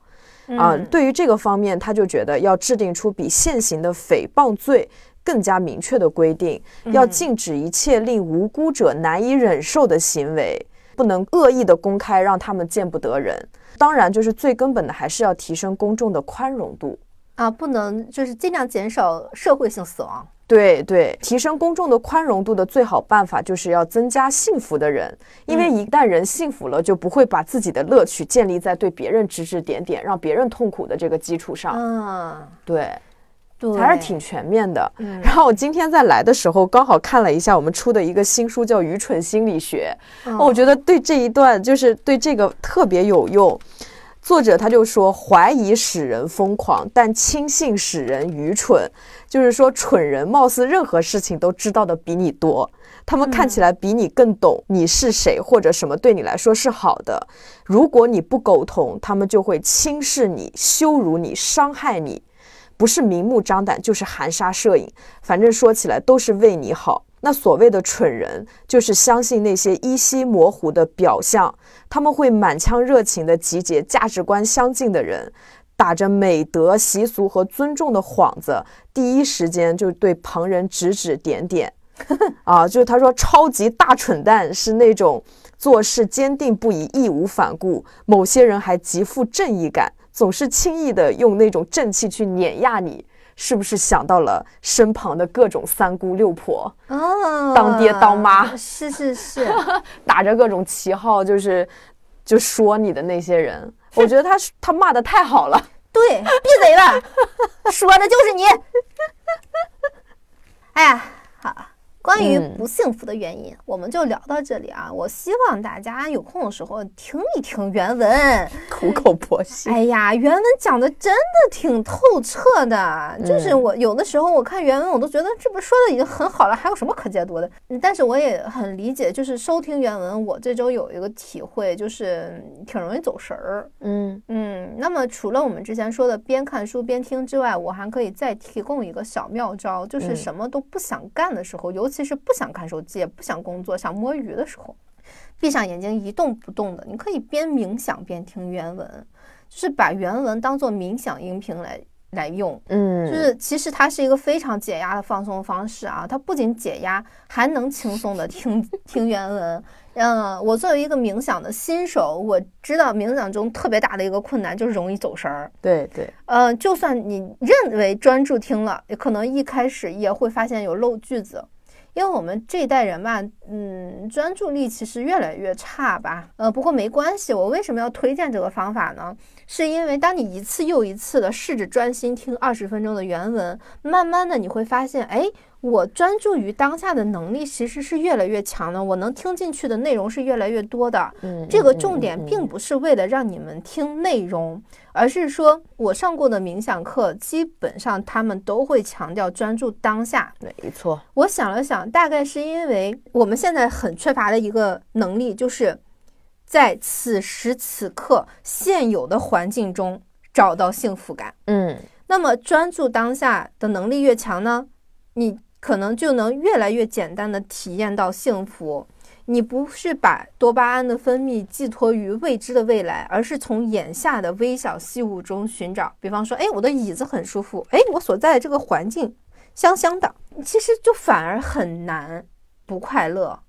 啊，对于这个方面，他就觉得要制定出比现行的诽谤罪更加明确的规定，要禁止一切令无辜者难以忍受的行为，不能恶意的公开让他们见不得人。当然，就是最根本的，还是要提升公众的宽容度。啊，不能就是尽量减少社会性死亡。对对，提升公众的宽容度的最好办法就是要增加幸福的人，因为一旦人幸福了，就不会把自己的乐趣建立在对别人指指点点、让别人痛苦的这个基础上。嗯，对，对，还是挺全面的。嗯然后我今天在来的时候，刚好看了一下我们出的一个新书，叫《愚蠢心理学》。嗯我觉得对这一段就是对这个特别有用。作者他就说，怀疑使人疯狂，但轻信使人愚蠢。就是说，蠢人貌似任何事情都知道的比你多，他们看起来比你更懂你是谁或者什么对你来说是好的。如果你不沟通，他们就会轻视你、羞辱你、伤害你，不是明目张胆，就是含沙射影。反正说起来都是为你好。那所谓的蠢人，就是相信那些依稀模糊的表象，他们会满腔热情地集结价值观相近的人，打着美德、习俗和尊重的幌子，第一时间就对旁人指指点点。啊，就是他说超级大蠢蛋是那种做事坚定不移、义无反顾，某些人还极富正义感，总是轻易的用那种正气去碾压你。是不是想到了身旁的各种三姑六婆，哦，当爹当妈是是是，打着各种旗号，就是就说你的那些人？我觉得他他骂的太好了。对，闭嘴吧，说的就是你。哎，关于嗯不幸福的原因，我们就聊到这里啊。我希望大家有空的时候听一听原文。苦口婆心。哎呀，原文讲的真的挺透彻的，就是我有的时候我看原文，我都觉得这不说的已经很好了，还有什么可解读的？嗯但是我也很理解，就是收听原文，我这周有一个体会，就是挺容易走神儿。嗯嗯，那么除了我们之前说的边看书边听之外，我还可以再提供一个小妙招，就是嗯什么都不想干的时候，尤其是不想看手机、也不想工作、想摸鱼的时候，闭上眼睛一动不动的，你可以边冥想边听原文，就是把原文当做冥想音频来来用。嗯，就是其实它是一个非常解压的放松方式啊，它不仅解压，还能轻松的听 听原文。嗯，我作为一个冥想的新手，我知道冥想中特别大的一个困难就是容易走神儿。对对，呃，就算你认为专注听了，也可能一开始也会发现有漏句子。因为我们这一代人吧，嗯，专注力其实越来越差吧。呃，不过没关系，我为什么要推荐这个方法呢？是因为当你一次又一次的试着专心听二十分钟的原文，慢慢的你会发现，哎，我专注于当下的能力其实是越来越强的，我能听进去的内容是越来越多的。嗯，这个嗯重点嗯并不是为了让你们听内容，而是说我上过的冥想课，基本上他们都会强调专注当下。没错，我想了想，大概是因为我们现在很缺乏的一个能力，就是在此时此刻现有的环境中找到幸福感。嗯那么专注当下的能力越强呢，你可能就能越来越简单的体验到幸福。你不是把多巴胺的分泌寄托于未知的未来，而是从眼下的微小细物中寻找。比方说，哎，我的椅子很舒服，哎，我所在的这个环境香香的，其实就反而很难不快乐。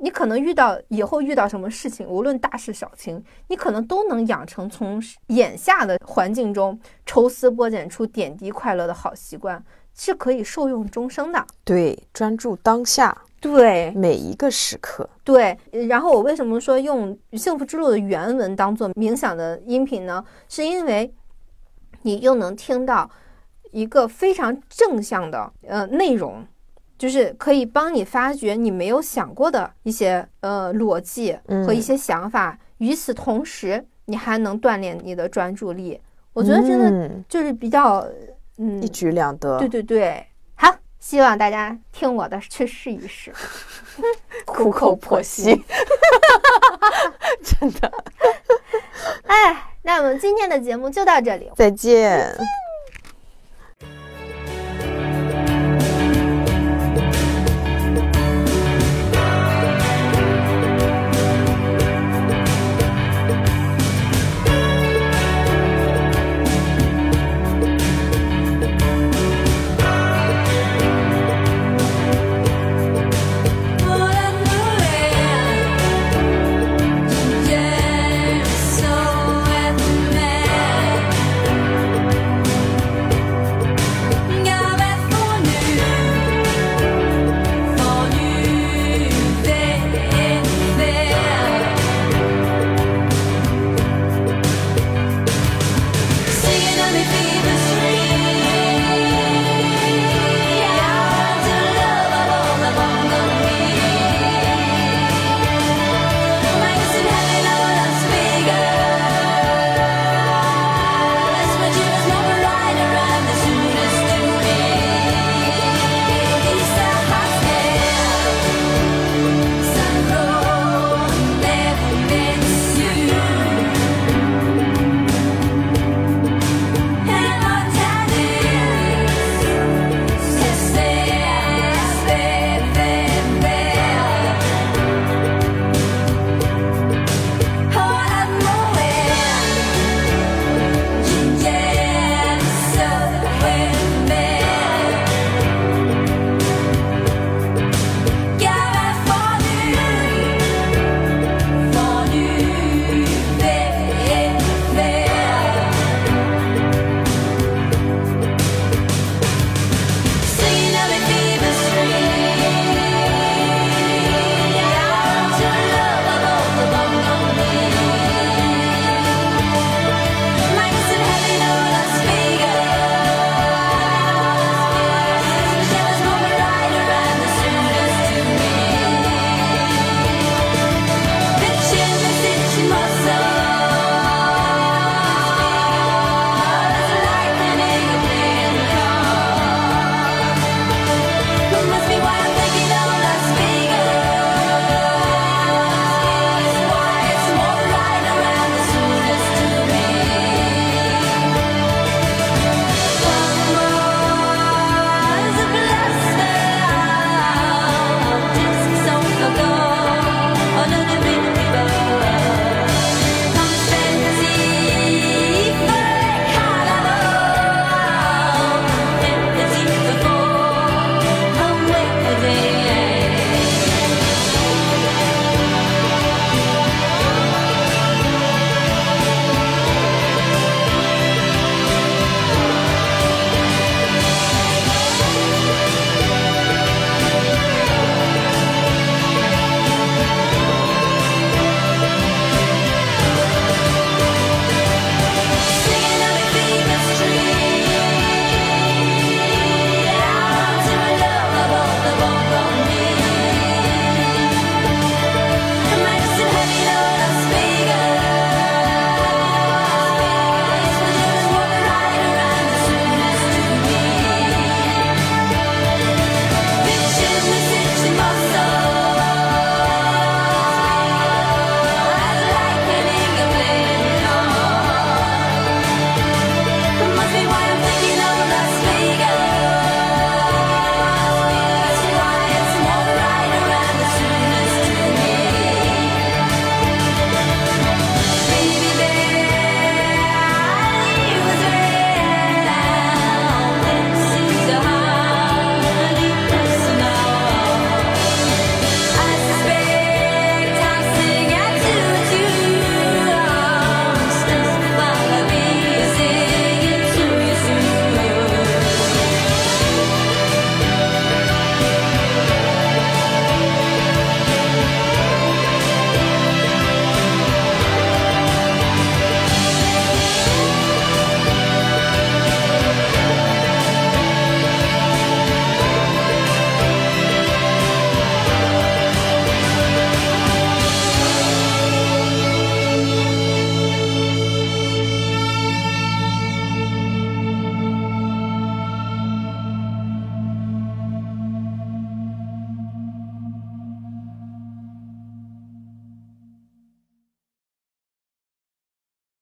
你可能遇到以后遇到什么事情，无论大事小情，你可能都能养成从眼下的环境中抽丝剥茧出点滴快乐的好习惯，是可以受用终生的。对，专注当下，对每一个时刻。对，然后我为什么说用《幸福之路》的原文当做冥想的音频呢？是因为你又能听到一个非常正向的呃内容。就是可以帮你发掘你没有想过的一些呃逻辑和一些想法，与此同时，你还能锻炼你的专注力。我觉得真的就是比较嗯一举两得。对对对，好，希望大家听我的去试一试，苦口婆心，真的。哎，那我们今天的节目就到这里，再见。